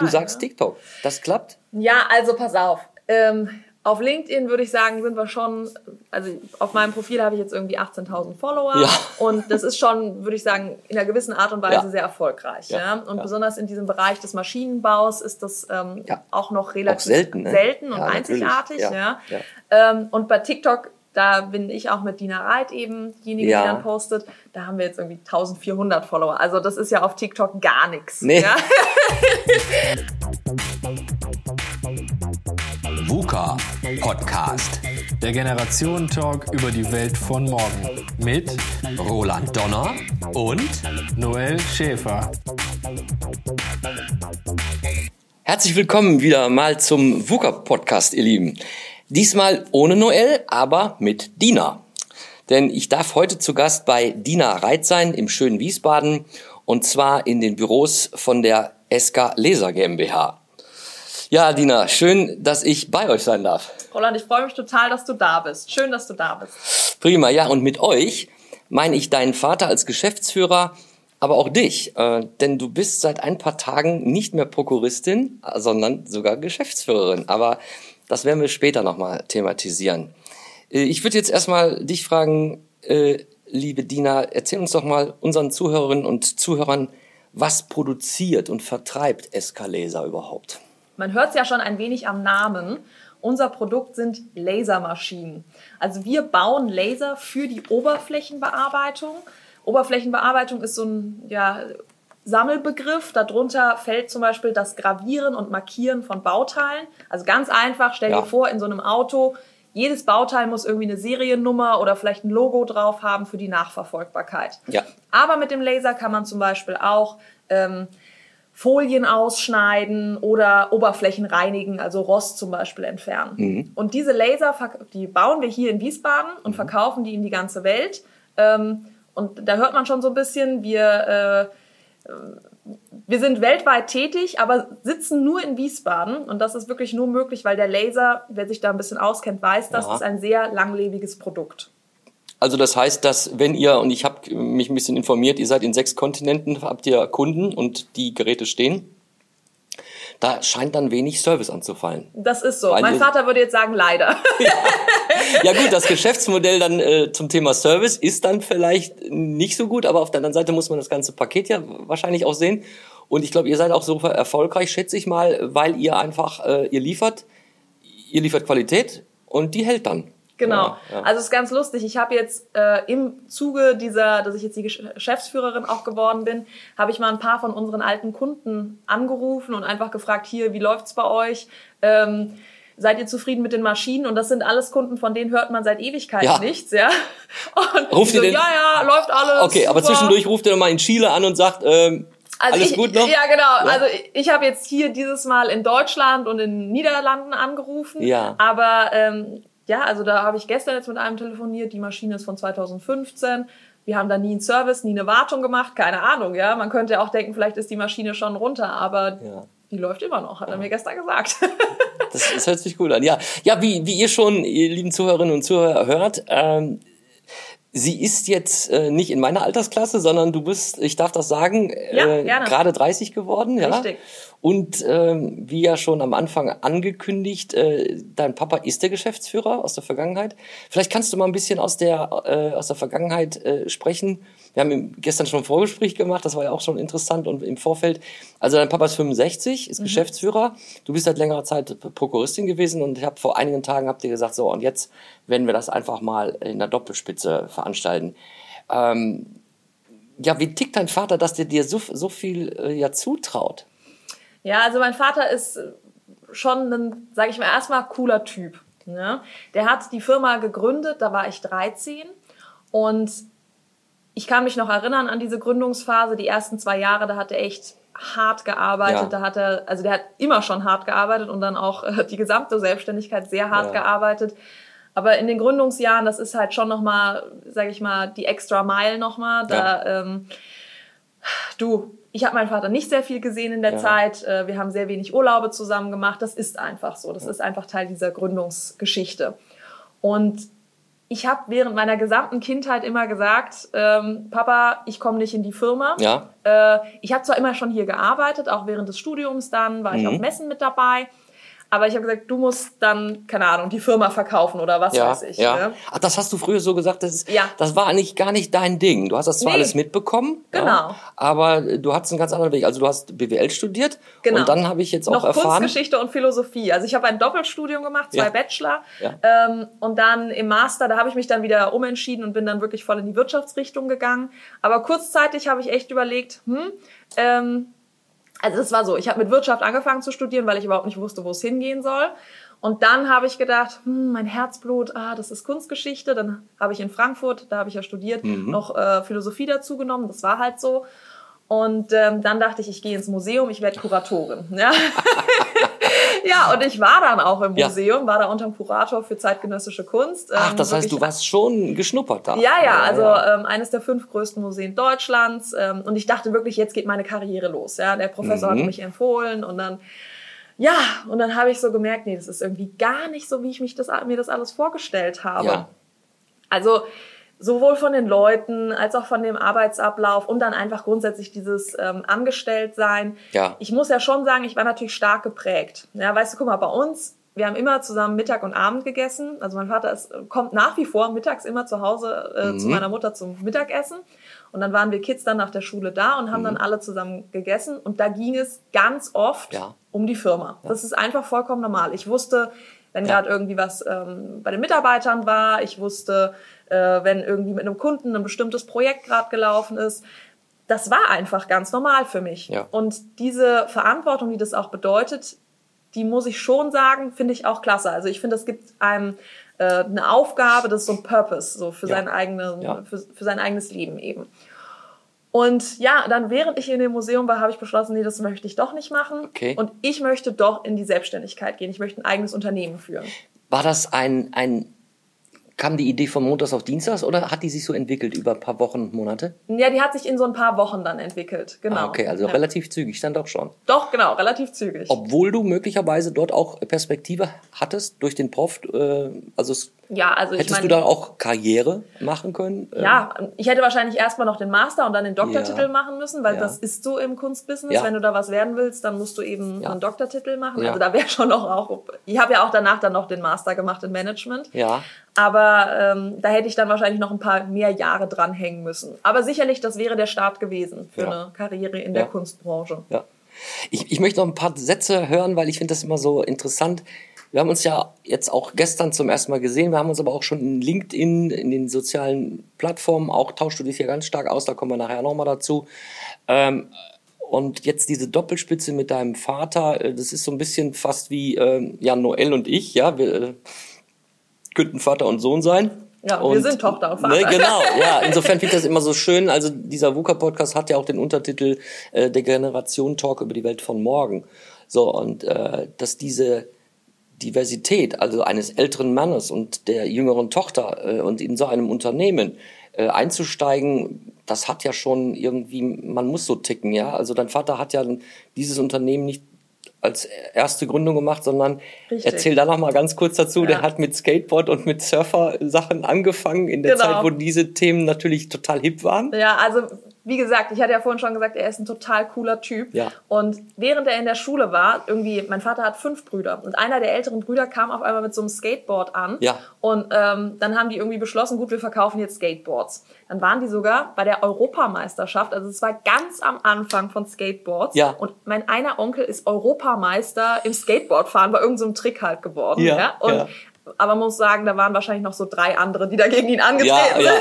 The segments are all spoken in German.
Du sagst TikTok. Das klappt? Ja, also pass auf. Ähm, auf LinkedIn würde ich sagen, sind wir schon, also auf meinem Profil habe ich jetzt irgendwie 18.000 Follower Ja. und das ist schon, würde ich sagen, in einer gewissen Art und Weise Ja. sehr erfolgreich. Ja. Ja. Und besonders in diesem Bereich des Maschinenbaus ist das ähm, auch noch relativ selten, ne? selten und einzigartig. Ja. Ähm, und bei TikTok, da bin ich auch mit Dina Reit eben diejenige, Ja. die dann postet. Da haben wir jetzt irgendwie 1400 Follower. Also das ist ja auf TikTok gar nichts. Nee. Ja? VUCA Podcast. Der Generationentalk über die Welt von morgen. Mit Roland Donner und Noel Schäfer. Herzlich willkommen wieder mal zum VUCA-Podcast, ihr Lieben. Diesmal ohne Noel, aber mit Dina. Denn ich darf heute zu Gast bei Dina Reit sein im schönen Wiesbaden und zwar in den Büros von der SK Laser GmbH. Ja, Dina, schön, dass ich bei euch sein darf. Roland, ich freue mich total, dass du da bist. Schön, dass du da bist. Prima, ja, und mit euch meine ich deinen Vater als Geschäftsführer, aber auch dich, äh, denn du bist seit ein paar Tagen nicht mehr Prokuristin, sondern sogar Geschäftsführerin. Aber das werden wir später nochmal thematisieren. Äh, ich würde jetzt erstmal dich fragen, äh, liebe Dina, erzähl uns doch mal unseren Zuhörerinnen und Zuhörern, was produziert und vertreibt Escalaser überhaupt? Man hört es ja schon ein wenig am Namen. Unser Produkt sind Lasermaschinen. Also wir bauen Laser für die Oberflächenbearbeitung. Oberflächenbearbeitung ist so ein ja, Sammelbegriff. Darunter fällt zum Beispiel das Gravieren und Markieren von Bauteilen. Also ganz einfach, stell Ja. dir vor, in so einem Auto, jedes Bauteil muss irgendwie eine Seriennummer oder vielleicht ein Logo drauf haben für die Nachverfolgbarkeit. Ja. Aber mit dem Laser kann man zum Beispiel auch ähm, Folien ausschneiden oder Oberflächen reinigen, also Rost zum Beispiel entfernen. Und diese Laser, die bauen wir hier in Wiesbaden und verkaufen die in die ganze Welt. Ähm, und da hört man schon so ein bisschen, wir, äh, wir sind weltweit tätig, aber sitzen nur in Wiesbaden. Und das ist wirklich nur möglich, weil der Laser, wer sich da ein bisschen auskennt, weiß, das Ja. ist ein sehr langlebiges Produkt. Also das heißt, dass wenn ihr, und ich habe mich ein bisschen informiert, ihr seid in sechs Kontinenten, habt ihr Kunden und die Geräte stehen, da scheint dann wenig Service anzufallen. Das ist so. Weil mein Vater würde jetzt sagen, leider. Ja gut, das Geschäftsmodell dann äh, zum Thema Service ist dann vielleicht nicht so gut, aber auf der anderen Seite muss man das ganze Paket ja wahrscheinlich auch sehen. Und ich glaube, ihr seid auch so erfolgreich, schätze ich mal, weil ihr einfach, äh, ihr liefert, ihr liefert Qualität und die hält dann. Genau. Ja, ja. Also es ist ganz lustig. Ich habe jetzt äh, im Zuge dieser, dass ich jetzt die Gesch- Geschäftsführerin auch geworden bin, habe ich mal ein paar von unseren alten Kunden angerufen und einfach gefragt, hier, wie läuft's bei euch? Ähm, seid ihr zufrieden mit den Maschinen? Und das sind alles Kunden, von denen hört man seit Ewigkeiten Ja. nichts, ja. Und Ruft ihr so, den- ja, ja, läuft alles. Okay, aber super. zwischendurch ruft ihr mal in Chile an und sagt, ähm, Also alles ich, gut noch? Ja, genau. Also ich, ich habe jetzt hier dieses Mal in Deutschland und in den Niederlanden angerufen. Ja. Aber ähm, ja, also da habe ich gestern jetzt mit einem telefoniert. Die Maschine ist von 2015. Wir haben da nie einen Service, nie eine Wartung gemacht. Keine Ahnung, ja. Man könnte ja auch denken, vielleicht ist die Maschine schon runter, aber Ja. die läuft immer noch, hat er mir gestern gesagt. Das, das hört sich gut an. Ja, ja wie, wie ihr schon, ihr lieben Zuhörerinnen und Zuhörer, hört, ähm, sie ist jetzt äh, nicht in meiner Altersklasse, sondern du bist, ich darf das sagen, Ja, äh, gerne. gerade 30 geworden. Ja? Richtig. Und ähm, wie ja schon am Anfang angekündigt, äh, dein Papa ist der Geschäftsführer aus der Vergangenheit. Vielleicht kannst du mal ein bisschen aus der, äh, aus der Vergangenheit äh, sprechen. Wir haben gestern schon ein Vorgespräch gemacht, das war ja auch schon interessant und im Vorfeld. Also dein Papa ist 65, Mhm. ist Geschäftsführer. Du bist seit längerer Zeit Prokuristin gewesen und ich habe vor einigen Tagen habt ihr gesagt, so und jetzt werden wir das einfach mal in der Doppelspitze veranstalten. Ähm, ja, wie tickt dein Vater, dass der dir so, so viel äh, ja zutraut? Ja, also mein Vater ist schon ein, sage ich mal, erstmal cooler Typ. Ne? Der hat die Firma gegründet, da war ich 13 und ich kann mich noch erinnern an diese Gründungsphase, die ersten zwei Jahre, da hat er echt hart gearbeitet, Ja. da hat er, also der hat immer schon hart gearbeitet und dann auch äh, die gesamte Selbstständigkeit sehr hart Ja. gearbeitet. Aber in den Gründungsjahren, das ist halt schon nochmal, sage ich mal, die extra Mile nochmal. Da, ähm, du, ich habe meinen Vater nicht sehr viel gesehen in der Ja. Zeit. Äh, Wir haben sehr wenig Urlaube zusammen gemacht. Das ist einfach so. Das ist einfach Teil dieser Gründungsgeschichte. Und ich habe während meiner gesamten Kindheit immer gesagt, ähm, Papa, ich komme nicht in die Firma. Ja. Äh, ich habe zwar immer schon hier gearbeitet, auch während des Studiums dann war ich Mhm. auf Messen mit dabei. Aber ich habe gesagt, du musst dann, keine Ahnung, die Firma verkaufen oder was Ja, weiß ich. ja. Ne? Ach, das hast du früher so gesagt, das, ist, Ja. das war eigentlich gar nicht dein Ding. Du hast das zwar Nee. alles mitbekommen, Genau. ja, aber du hattest einen ganz anderen Weg. Also du hast BWL studiert Genau. und dann habe ich jetzt auch Noch erfahren, Kunstgeschichte und Philosophie. Also ich habe ein Doppelstudium gemacht, zwei. Bachelor. Ja. Ähm, und dann im Master, da habe ich mich dann wieder umentschieden und bin dann wirklich voll in die Wirtschaftsrichtung gegangen. Aber kurzzeitig habe ich echt überlegt, hm, ähm, also es war so, ich habe mit Wirtschaft angefangen zu studieren, weil ich überhaupt nicht wusste, wo es hingehen soll. Und dann habe ich gedacht, hm, mein Herzblut, ah, das ist Kunstgeschichte. Dann habe ich in Frankfurt, da habe ich ja studiert, noch äh, Philosophie dazu genommen. Das war halt so. Und ähm, dann dachte ich, ich gehe ins Museum, ich werde Kuratorin. Ja? ja, und ich war dann auch im Ja. Museum, war da unterm Kurator für zeitgenössische Kunst. ach, ähm, das heißt, du warst schon geschnuppert da. ja, ja, also Ähm, eines der fünf größten Museen Deutschlands. Ähm, und ich dachte wirklich, jetzt geht meine Karriere los. Ja, der Professor Mhm. hat mich empfohlen und dann, ja, und dann habe ich so gemerkt, nee, das ist irgendwie gar nicht so, wie ich mich das, mir das alles vorgestellt habe. Ja. Also sowohl von den Leuten als auch von dem Arbeitsablauf und dann einfach grundsätzlich dieses ähm, Angestelltsein. Ja. Ich muss ja schon sagen, ich war natürlich stark geprägt. Ja, weißt du, guck mal, bei uns, wir haben immer zusammen Mittag und Abend gegessen. Also mein Vater ist, kommt nach wie vor mittags immer zu Hause äh, zu meiner Mutter zum Mittagessen. Und dann waren wir Kids dann nach der Schule da und haben dann alle zusammen gegessen. Und da ging es ganz oft Ja. um die Firma. Das ist einfach vollkommen normal. Ich wusste, wenn Ja. gerade irgendwie was ähm, bei den Mitarbeitern war, ich wusste, wenn irgendwie mit einem Kunden ein bestimmtes Projekt gerade gelaufen ist. Das war einfach ganz normal für mich. Ja. Und diese Verantwortung, die das auch bedeutet, die muss ich schon sagen, finde ich auch klasse. Also ich finde, es gibt einem äh, eine Aufgabe, das ist so ein Purpose, so für Ja. sein eigenen, Ja. für, für sein eigenes Leben eben. Und ja, dann während ich in dem Museum war, habe ich beschlossen, nee, das möchte ich doch nicht machen. Okay. Und ich möchte doch in die Selbstständigkeit gehen. Ich möchte ein eigenes Unternehmen führen. War das ein, ein, kam die Idee von Montags auf Dienstags oder hat die sich so entwickelt über ein paar Wochen und Monate? Ja, die hat sich in so ein paar Wochen dann entwickelt. Genau. Ah, okay, also ja. relativ zügig dann doch schon. Doch, genau, relativ zügig. Obwohl du möglicherweise dort auch Perspektive hattest durch den Prof, äh, also es, ja, also ich hättest meine, du da auch Karriere machen können? Ähm, Ja, ich hätte wahrscheinlich erstmal noch den Master und dann den Doktortitel Ja. machen müssen, weil Ja. das ist so im Kunstbusiness. Ja. Wenn du da was werden willst, dann musst du eben einen Doktortitel machen. Also da wäre schon noch auch. Ich habe ja auch danach dann noch den Master gemacht in Management. Ja. Aber ähm, da hätte ich dann wahrscheinlich noch ein paar mehr Jahre dranhängen müssen. Aber sicherlich, das wäre der Start gewesen für eine Karriere in der Kunstbranche. Ja. Ich, ich möchte noch ein paar Sätze hören, weil ich finde das immer so interessant. Wir haben uns ja jetzt auch gestern zum ersten Mal gesehen. Wir haben uns aber auch schon in LinkedIn, in den sozialen Plattformen, auch tauschst du dich ja ganz stark aus, da kommen wir nachher nochmal dazu. Ähm, und jetzt diese Doppelspitze mit deinem Vater, äh, das ist so ein bisschen fast wie ähm, ja, Noel und ich, ja, wir äh, könnten Vater und Sohn sein. Ja, wir sind Tochter und Vater. Ne, genau, ja. Insofern finde ich das immer so schön. Also dieser VUCA-Podcast hat ja auch den Untertitel äh, der Generation Talk über die Welt von morgen. So, und äh, dass diese Diversität, also eines älteren Mannes und der jüngeren Tochter äh, und in so einem Unternehmen äh, einzusteigen, das hat ja schon irgendwie, man muss so ticken, ja. Also dein Vater hat ja dieses Unternehmen nicht als erste Gründung gemacht, sondern Richtig. erzähl da noch mal ganz kurz dazu. Der Ja. hat mit Skateboard und mit Surfer-Sachen angefangen in der Genau. Zeit, wo diese Themen natürlich total hip waren. Ja, also wie gesagt, ich hatte ja vorhin schon gesagt, er ist ein total cooler Typ. Ja. Und während er in der Schule war, irgendwie, mein Vater hat fünf Brüder und einer der älteren Brüder kam auf einmal mit so einem Skateboard an. Ja. Und ähm, dann haben die irgendwie beschlossen, gut, wir verkaufen jetzt Skateboards. Dann waren die sogar bei der Europameisterschaft, also es war ganz am Anfang von Skateboards. Ja. Und mein einer Onkel ist Europameister im Skateboardfahren bei irgendeinem so Trick halt geworden. Ja, Und ja. aber man muss sagen, da waren wahrscheinlich noch so drei andere, die da gegen ihn angetreten Ja, ja.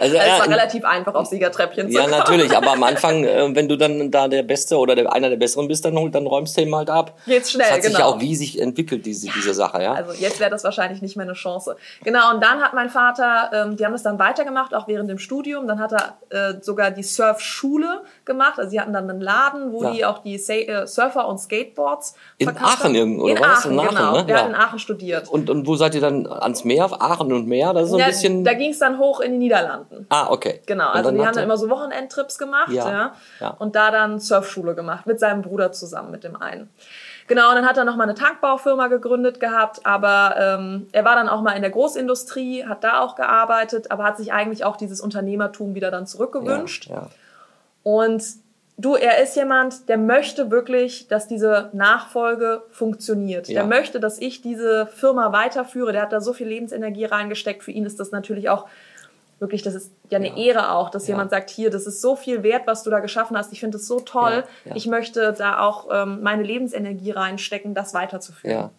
Also, Also es ja, war relativ einfach auf Siegertreppchen zu ja, kommen. natürlich, aber am Anfang, äh, wenn du dann da der Beste oder der, einer der Besseren bist, dann, dann räumst du ihn halt ab. Geht's schnell, das hat sich ja genau. auch riesig entwickelt, diese, diese Sache, ja. Also jetzt wäre das wahrscheinlich nicht mehr eine Chance. Genau, und dann hat mein Vater, ähm, die haben das dann weitergemacht, auch während dem Studium. Dann hat er äh, sogar die Surfschule gemacht. Also sie hatten dann einen Laden, wo Ja. die auch die Sa äh, Surfer und Skateboards In Aachen haben. irgendwo, oder in was? Aachen, In Aachen, genau. ne? Der Ja. hat in Aachen studiert. Und, und wo seid ihr dann ans Meer, Aachen und Meer? Das ist so ein ja, bisschen. da ging es dann hoch in die Niederlanden. Bekannten. Ah, okay. Genau, also die haben dann er- immer so Wochenendtrips gemacht, Ja, ja, ja. und da dann Surfschule gemacht mit seinem Bruder zusammen, mit dem einen. Genau, und dann hat er noch mal eine Tankbaufirma gegründet gehabt, aber ähm, er war dann auch mal in der Großindustrie, hat da auch gearbeitet, aber hat sich eigentlich auch dieses Unternehmertum wieder dann zurückgewünscht. Ja, ja. Und du, er ist jemand, der möchte wirklich, dass diese Nachfolge funktioniert. Ja. Der möchte, dass ich diese Firma weiterführe. Der hat da so viel Lebensenergie reingesteckt. Für ihn ist das natürlich auch wirklich, das ist ja eine Ehre auch, dass Ja. jemand sagt, hier, das ist so viel wert, was du da geschaffen hast. Ich finde es so toll. Ja, ja. Ich möchte da auch ähm, meine Lebensenergie reinstecken, das weiterzuführen. Ja.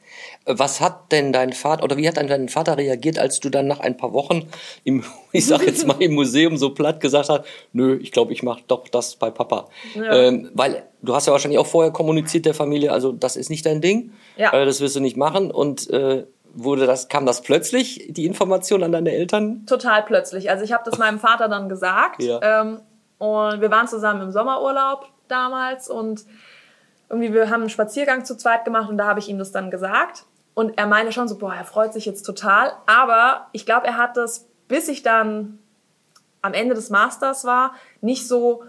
Was hat denn dein Vater oder wie hat dein Vater reagiert, als du dann nach ein paar Wochen im, ich sag jetzt mal im Museum so platt gesagt hast, nö, ich glaube, ich mache doch das bei Papa. Ja. Ähm, weil du hast ja wahrscheinlich auch vorher kommuniziert der Familie, also das ist nicht dein Ding, Ja. äh, das wirst du nicht machen und äh, wurde das kam das plötzlich die Information an deine Eltern? Total plötzlich. Also ich habe das meinem Vater dann gesagt. Ja. Ähm, und wir waren zusammen im Sommerurlaub damals und irgendwie wir haben einen Spaziergang zu zweit gemacht und da habe ich ihm das dann gesagt. Und er meinte schon so, boah, er freut sich jetzt total. Aber ich glaube, er hat das, bis ich dann am Ende des Masters war, nicht so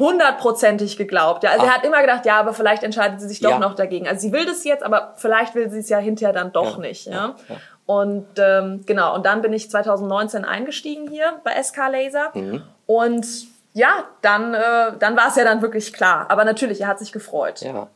hundertprozentig geglaubt. Ja, also Ah. er hat immer gedacht, ja, aber vielleicht entscheidet sie sich doch Ja. noch dagegen. Also sie will das jetzt, aber vielleicht will sie es ja hinterher dann doch Ja, nicht. Ja. ja. Und ähm, genau, und dann bin ich 2019 eingestiegen hier bei SK Laser. Mhm. Und ja, dann, äh, dann war es ja dann wirklich klar. Aber natürlich, er hat sich gefreut. Ja.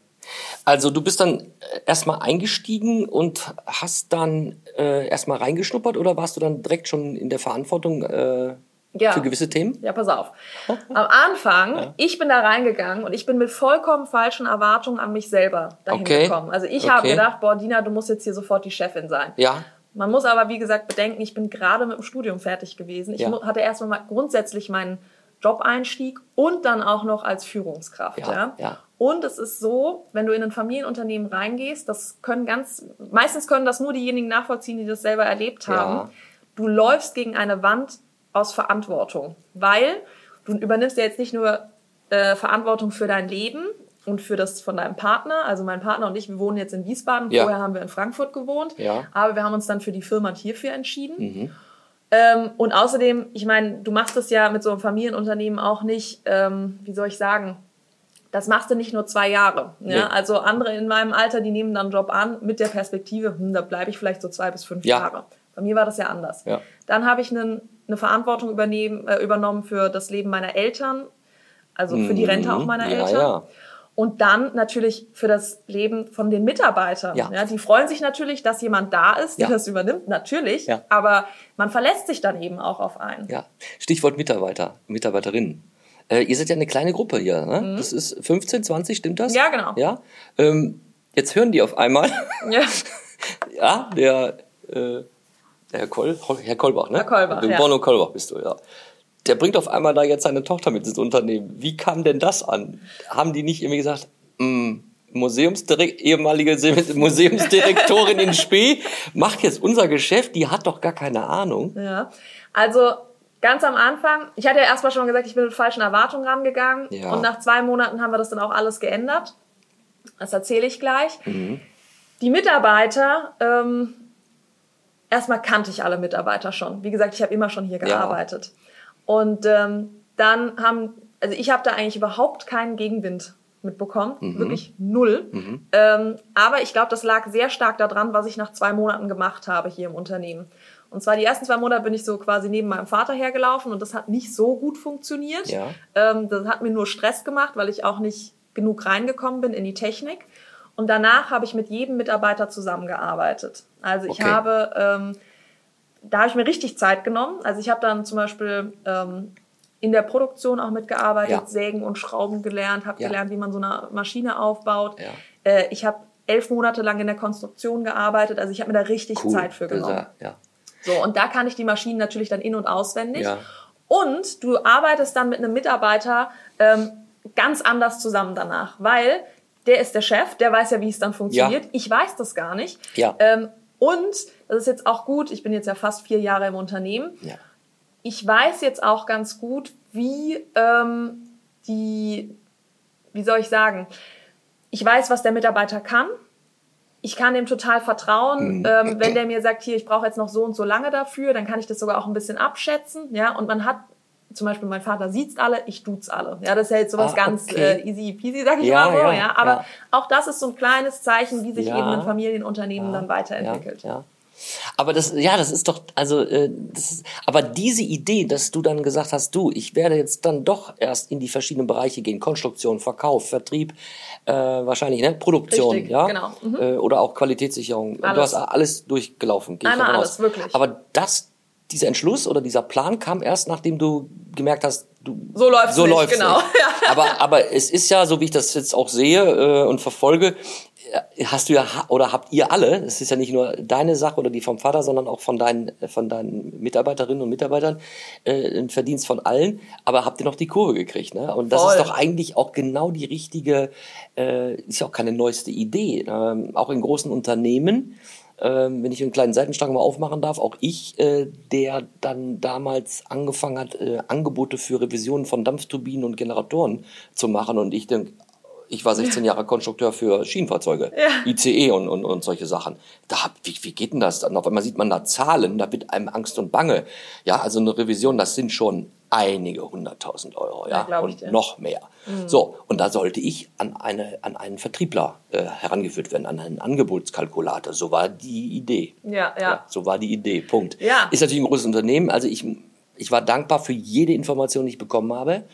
Also du bist dann äh, erstmal eingestiegen und hast dann äh, erstmal reingeschnuppert oder warst du dann direkt schon in der Verantwortung äh, Ja. für gewisse Themen? Ja, pass auf. Am Anfang, ich bin da reingegangen und ich bin mit vollkommen falschen Erwartungen an mich selber dahin Okay. gekommen. Also ich Okay. habe gedacht, boah, Dina, du musst jetzt hier sofort die Chefin sein. Ja. Man muss aber, wie gesagt, bedenken, ich bin gerade mit dem Studium fertig gewesen. Ich Ja. hatte erstmal mal grundsätzlich meinen Job-Einstieg und dann auch noch als Führungskraft. Ja, Ja, ja. Und es ist so, wenn du in ein Familienunternehmen reingehst, das können ganz, meistens können das nur diejenigen nachvollziehen, die das selber erlebt haben. Ja. Du läufst gegen eine Wand aus Verantwortung, weil du übernimmst ja jetzt nicht nur äh, Verantwortung für dein Leben und für das von deinem Partner. Also mein Partner und ich, wir wohnen jetzt in Wiesbaden. Ja. Vorher haben wir in Frankfurt gewohnt. Ja. Aber wir haben uns dann für die Firma hierfür entschieden. Ähm, und außerdem, ich meine, du machst das ja mit so einem Familienunternehmen auch nicht, ähm, wie soll ich sagen, das machst du nicht nur zwei Jahre. Ja? Nee. Also andere in meinem Alter, die nehmen dann einen Job an mit der Perspektive, hm, da bleibe ich vielleicht so zwei bis fünf Ja. Jahre. Bei mir war das ja anders. Ja. Dann habe ich einen, eine Verantwortung übernehmen, äh, übernommen für das Leben meiner Eltern, also für die Rente auch meiner Mhm. Ja, Eltern. ja. Und dann natürlich für das Leben von den Mitarbeitern. Ja. Ja. die freuen sich natürlich, dass jemand da ist, der Ja. das übernimmt, natürlich. Ja. Aber man verlässt sich dann eben auch auf einen. Ja. Stichwort Mitarbeiter, Mitarbeiterinnen. Äh, ihr seid ja eine kleine Gruppe hier, ne? Das ist 15, 20, stimmt das? Mhm. Ja, genau. Ja. Ähm, jetzt hören die auf einmal, Ja. ja, der, äh, der Herr, Kol Herr Kolbach, ne? Herr Kolbach, ja. Bono Kolbach bist du, ja. Der bringt auf einmal da jetzt seine Tochter mit ins Unternehmen. Wie kam denn das an? Haben die nicht irgendwie gesagt, mh, Museumsdirekt, ehemalige Se- Museumsdirektorin in Spee macht jetzt unser Geschäft, die hat doch gar keine Ahnung. Ja, also ganz am Anfang, ich hatte ja erstmal schon gesagt, ich bin mit falschen Erwartungen rangegangen. Ja. Und nach zwei Monaten haben wir das dann auch alles geändert. Das erzähle ich gleich. Die Mitarbeiter, ähm, erstmal kannte ich alle Mitarbeiter schon. Wie gesagt, ich habe immer schon hier gearbeitet. Und ähm, dann haben, also ich habe da eigentlich überhaupt keinen Gegenwind mitbekommen, wirklich null. Ähm, aber ich glaube, das lag sehr stark daran, was ich nach zwei Monaten gemacht habe hier im Unternehmen. Und zwar die ersten zwei Monate bin ich so quasi neben meinem Vater hergelaufen und das hat nicht so gut funktioniert. Ja. Ähm, das hat mir nur Stress gemacht, weil ich auch nicht genug reingekommen bin in die Technik. Und danach habe ich mit jedem Mitarbeiter zusammengearbeitet. Also ich Okay. habe, ähm, da habe ich mir richtig Zeit genommen. Also ich habe dann zum Beispiel ähm, in der Produktion auch mitgearbeitet, Ja. Sägen und Schrauben gelernt, habe Ja. gelernt, wie man so eine Maschine aufbaut. Ja. Äh, ich habe elf Monate lang in der Konstruktion gearbeitet. Also ich habe mir da richtig Cool. Zeit für genommen. Ja. So, und da kann ich die Maschinen natürlich dann in- und auswendig. Und du arbeitest dann mit einem Mitarbeiter ähm, ganz anders zusammen danach, weil der ist der Chef, der weiß ja, wie es dann funktioniert. Ja. Ich weiß das gar nicht. Ja. Ähm, und, das ist jetzt auch gut, ich bin jetzt ja fast vier Jahre im Unternehmen. Ja. Ich weiß jetzt auch ganz gut, wie ähm, die, wie soll ich sagen, ich weiß, was der Mitarbeiter kann ich kann dem total vertrauen. Mhm. Ähm, wenn der mir sagt, hier, ich brauche jetzt noch so und so lange dafür, dann kann ich das sogar auch ein bisschen abschätzen. Ja, und man hat zum Beispiel mein Vater sieht's alle, ich duze alle. Ja, das ist ja jetzt sowas Ah, ganz okay. äh, easy peasy, sag ich Ja, mal so. Ja, ja, aber ja. auch das ist so ein kleines Zeichen, wie sich eben ein Familienunternehmen dann weiterentwickelt. Ja. Aber das, ja, das ist doch, also, äh, das ist, aber diese Idee, dass du dann gesagt hast, du, ich werde jetzt dann doch erst in die verschiedenen Bereiche gehen, Konstruktion, Verkauf, Vertrieb, äh, wahrscheinlich, ne, Produktion, Richtig, ja, genau. Mhm. äh, oder auch Qualitätssicherung. Du Alles. hast alles durchgelaufen. Einmal alles, wirklich. Aber das, dieser Entschluss oder dieser Plan kam erst, nachdem du gemerkt hast, du So läuft's so nicht, läuft's genau. nicht. Aber, aber es ist ja, so wie ich das jetzt auch sehe äh, und verfolge, äh, hast du ja oder habt ihr alle, es ist ja nicht nur deine Sache oder die vom Vater, sondern auch von deinen von deinen Mitarbeiterinnen und Mitarbeitern äh, ein Verdienst von allen, aber habt ihr noch die Kurve gekriegt, ne? Und das Voll. ist doch eigentlich auch genau die richtige, äh, ist ja auch keine neueste Idee, ähm, auch in großen Unternehmen. Ähm, wenn ich einen kleinen Seitenstrang mal aufmachen darf, auch ich, äh, der dann damals angefangen hat, äh, Angebote für Revisionen von Dampfturbinen und Generatoren zu machen und ich denke, ich war 16 Jahre Konstrukteur für Schienenfahrzeuge, ICE und, und, und solche Sachen. Da, hab- wie, wie geht denn das? Dann auf einmal sieht man da Zahlen, da wird einem Angst und Bange. Ja, also eine Revision, das sind schon einige hunderttausend Euro, ja, Ja, und. Mhm. noch mehr. So, und da sollte ich an, eine, an einen Vertriebler äh, herangeführt werden, an einen Angebotskalkulator. So war die Idee. Ja, ja. so war die Idee. Punkt. Ja. Ist natürlich ein großes Unternehmen. Also ich, ich war dankbar für jede Information, die ich bekommen habe.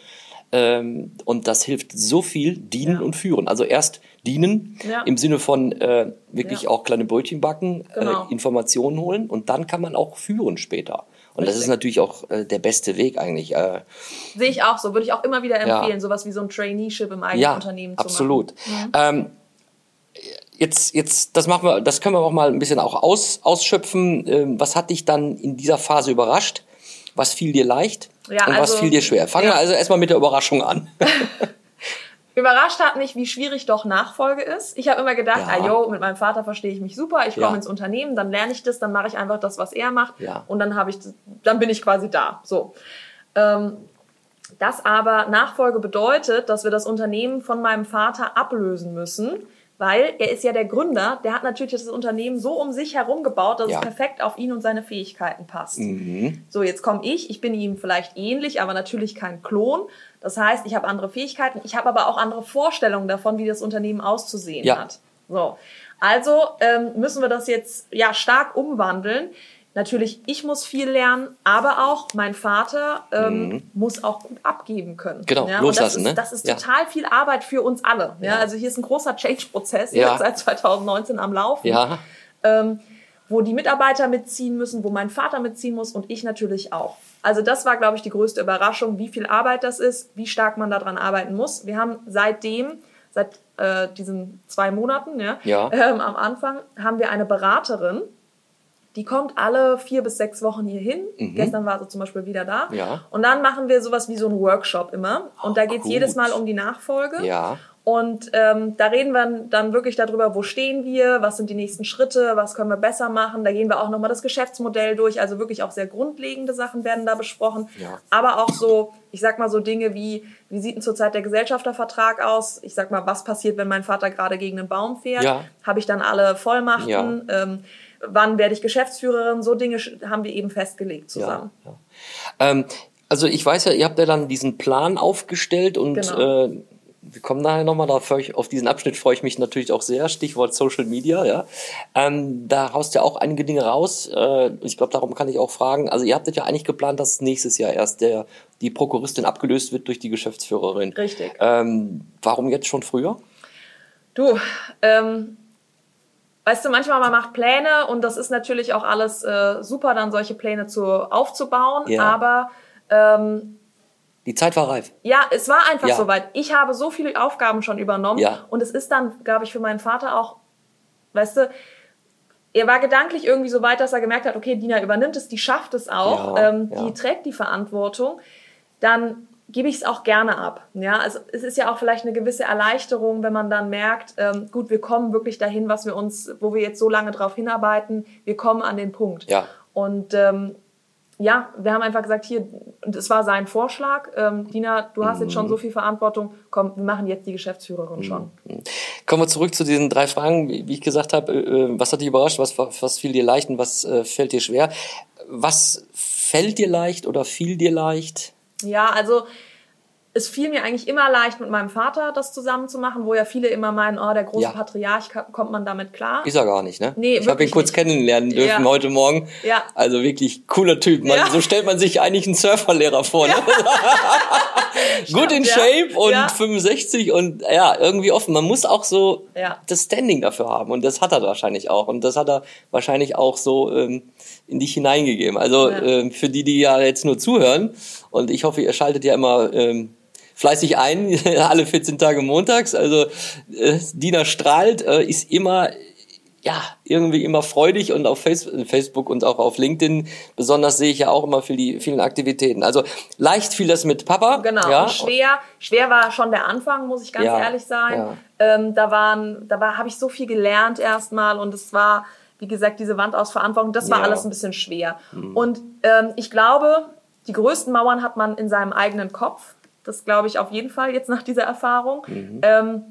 Ähm, und das hilft so viel, dienen und führen. Also erst dienen Ja. im Sinne von äh, wirklich Ja. auch kleine Brötchen backen, Genau. äh, Informationen holen und dann kann man auch führen später. Und das Richtig. ist natürlich auch äh, der beste Weg eigentlich. Äh, Sehe ich auch so, würde ich auch immer wieder Ja. empfehlen, sowas wie so ein Traineeship im eigenen ja, Unternehmen zu absolut. machen. Ähm, jetzt, jetzt, das machen wir, das können wir auch mal ein bisschen auch aus, ausschöpfen. Ähm, was hat dich dann in dieser Phase überrascht? Was fiel dir leicht? Ja, und was also- fiel dir schwer? Fangen ja. wir also erstmal mit der Überraschung an. Überrascht hat mich, wie schwierig doch Nachfolge ist. Ich habe immer gedacht, Ja. ah jo, mit meinem Vater verstehe ich mich super, ich komme Ja. ins Unternehmen, dann lerne ich das, dann mache ich einfach das, was er macht Ja. und dann habe ich, dann bin ich quasi da. So. Ähm, das aber Nachfolge bedeutet, dass wir das Unternehmen von meinem Vater ablösen müssen, weil er ist ja der Gründer, der hat natürlich das Unternehmen so um sich herum gebaut, dass Ja. es perfekt auf ihn und seine Fähigkeiten passt. Mhm. So, jetzt komme ich, ich bin ihm vielleicht ähnlich, aber natürlich kein Klon. Das heißt, ich habe andere Fähigkeiten, ich habe aber auch andere Vorstellungen davon, wie das Unternehmen auszusehen Ja. hat. So, also ähm, müssen wir das jetzt ja stark umwandeln. Natürlich, ich muss viel lernen, aber auch mein Vater ähm, muss auch gut abgeben können. Mhm. Genau, ja, loslassen, und das ist, ne? das ist Ja. total viel Arbeit für uns alle. Ja, Ja. also hier ist ein großer Change-Prozess Ja. jetzt seit 2019 am Laufen Ja, ähm, wo die Mitarbeiter mitziehen müssen, wo mein Vater mitziehen muss und ich natürlich auch. Also das war, glaube ich, die größte Überraschung, wie viel Arbeit das ist, wie stark man daran arbeiten muss. Wir haben seitdem, seit äh, diesen zwei Monaten, ja, Ja. Ähm, am Anfang, haben wir eine Beraterin, die kommt alle vier bis sechs Wochen hier hin. Gestern war sie zum Beispiel wieder da. Mhm. Ja. Und dann machen wir sowas wie so einen Workshop immer. Und da geht's gut. jedes Mal um die Nachfolge. ja. Und ähm, da reden wir dann wirklich darüber, wo stehen wir, was sind die nächsten Schritte, was können wir besser machen. Da gehen wir auch nochmal das Geschäftsmodell durch. Also wirklich auch sehr grundlegende Sachen werden da besprochen. Ja. Aber auch so, ich sag mal so Dinge wie, wie sieht denn zurzeit der Gesellschaftervertrag aus? Ich sag mal, was passiert, wenn mein Vater gerade gegen einen Baum fährt? Ja. Habe ich dann alle Vollmachten? Ähm, wann werde ich Geschäftsführerin? So Dinge haben wir eben festgelegt zusammen. Ja, ja. Ähm, also ich weiß ja, ihr habt ja dann diesen Plan aufgestellt und Genau. äh, wir kommen nachher nochmal darauf, auf diesen Abschnitt freue ich mich natürlich auch sehr, Stichwort Social Media, ja. Ähm, da haust ja auch einige Dinge raus. Äh, ich glaube, darum kann ich auch fragen. Also ihr habtet ja eigentlich geplant, dass nächstes Jahr erst der, die Prokuristin abgelöst wird durch die Geschäftsführerin. Richtig. Ähm, warum jetzt schon früher? Du, ähm, weißt du, manchmal man macht Pläne und das ist natürlich auch alles äh, super, dann solche Pläne zu, aufzubauen. Ja. Aber ähm, Die Zeit war reif. ja, es war einfach Ja. soweit. Ich habe so viele Aufgaben schon übernommen Ja. und es ist dann, glaube ich, für meinen Vater auch, weißt du, er war gedanklich irgendwie so weit, dass er gemerkt hat, okay, Dina übernimmt es, die schafft es auch, Ja, ähm, die trägt die Verantwortung, dann gebe ich es auch gerne ab. Ja, also es ist ja auch vielleicht eine gewisse Erleichterung, wenn man dann merkt, ähm, gut, wir kommen wirklich dahin, was wir uns, wo wir jetzt so lange drauf hinarbeiten, wir kommen an den Punkt. Ja. Und ähm, ja, wir haben einfach gesagt, hier, und es war sein Vorschlag, ähm, Dina, du hast jetzt schon so viel Verantwortung, komm, wir machen jetzt die Geschäftsführerin schon. Kommen wir zurück zu diesen drei Fragen. Wie wie ich gesagt habe, äh, was hat dich überrascht, was, was fiel dir leicht und was äh, fällt dir schwer? Was fällt dir leicht oder fiel dir leicht? Ja, also es fiel mir eigentlich immer leicht, mit meinem Vater das zusammen zu machen, wo ja viele immer meinen, oh, der große Ja. Patriarch, kommt man damit klar? Ist er gar nicht, ne? Nee, ich habe ihn kurz nicht. kennenlernen dürfen Ja. heute Morgen. Ja. Also wirklich cooler Typ. Man, Ja. So stellt man sich eigentlich einen Surferlehrer vor. Ne? Gut in. Shape und Ja. 65 und ja, irgendwie offen. Man muss auch so das Standing dafür haben und das hat er wahrscheinlich auch und das hat er wahrscheinlich auch so ähm, in dich hineingegeben. Also ähm, für die, die ja jetzt nur zuhören und ich hoffe, ihr schaltet ja immer ähm, fleißig ein, alle 14 Tage montags. Also äh, Dina strahlt, äh, ist immer ja, irgendwie immer freudig und auf Face Facebook und auch auf LinkedIn besonders sehe ich ja auch immer für die vielen Aktivitäten. Also leicht fiel das mit Papa. Genau, Ja, und schwer, schwer war schon der Anfang, muss ich ganz Ja, ehrlich sein. ja. Ähm, da waren, da war, habe ich so viel gelernt erstmal und es war, wie gesagt, diese Wand aus Verantwortung, das war. Mhm. alles ein bisschen schwer. Und ähm, ich glaube, die größten Mauern hat man in seinem eigenen Kopf. Das glaube ich auf jeden Fall jetzt nach dieser Erfahrung. Mhm. Ähm,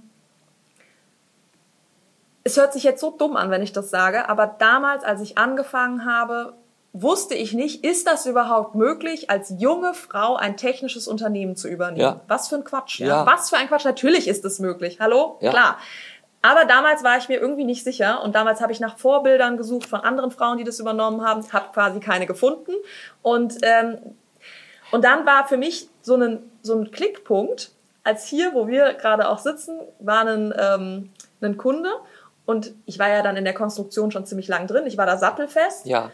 es hört sich jetzt so dumm an, wenn ich das sage, aber damals, als ich angefangen habe, wusste ich nicht, ist das überhaupt möglich, als junge Frau ein technisches Unternehmen zu übernehmen? Ja. Was für ein Quatsch. Ja. Was für ein Quatsch. Natürlich ist es möglich. Hallo? Ja. Klar. Aber damals war ich mir irgendwie nicht sicher und damals habe ich nach Vorbildern gesucht von anderen Frauen, die das übernommen haben, habe quasi keine gefunden und ähm, und dann war für mich so ein, so ein Klickpunkt, als hier, wo wir gerade auch sitzen, war ein, ähm, ein Kunde und ich war ja dann in der Konstruktion schon ziemlich lang drin. Ich war da sattelfest. Ja.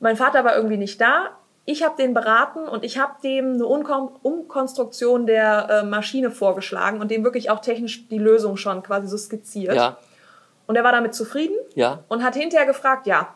Mein Vater war irgendwie nicht da. Ich habe den beraten und ich habe dem eine Umkonstruktion der äh, Maschine vorgeschlagen und dem wirklich auch technisch die Lösung schon quasi so skizziert. Ja. Und er war damit zufrieden Ja. und hat hinterher gefragt, ja,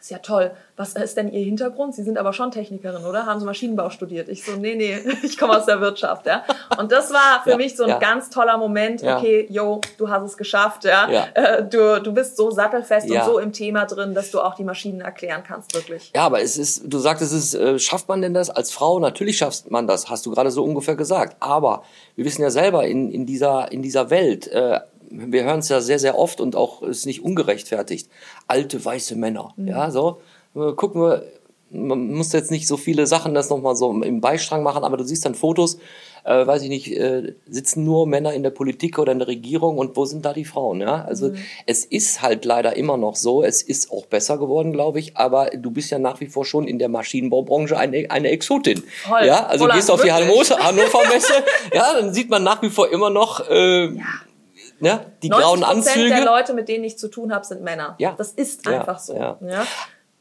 ist ja toll. Was ist denn Ihr Hintergrund? Sie sind aber schon Technikerin, oder? Haben Sie Maschinenbau studiert? Ich so, nee, nee, ich komme aus der Wirtschaft, ja. Und das war für Ja, mich so ein ja. ganz toller Moment. Ja. Okay, yo, du hast es geschafft, ja. Äh, Du, du bist so sattelfest und so im Thema drin, dass du auch die Maschinen erklären kannst, wirklich. Ja, aber es ist, du sagtest es, äh, schafft man denn das als Frau? Natürlich schafft man das, hast du gerade so ungefähr gesagt. Aber wir wissen ja selber in, in dieser, in dieser Welt, äh, wir hören es ja sehr, sehr oft und auch ist nicht ungerechtfertigt. Alte weiße Männer, ja, so. Äh, Gucken wir, man muss jetzt nicht so viele Sachen das nochmal so im Beistrang machen, aber du siehst dann Fotos, äh, weiß ich nicht, äh, sitzen nur Männer in der Politik oder in der Regierung und wo sind da die Frauen, ja? Also es ist halt leider immer noch so, es ist auch besser geworden, glaube ich, aber du bist ja nach wie vor schon in der Maschinenbaubranche eine, eine Exotin. Voll. Ja, also Roland, gehst auf die wirklich. Hannover, Hannover Messe, ja, dann sieht man nach wie vor immer noch äh, ne, die grauen 90% Anzüge. der Leute, mit denen ich zu tun habe, sind Männer. Ja. Das ist einfach so. ja. Ja.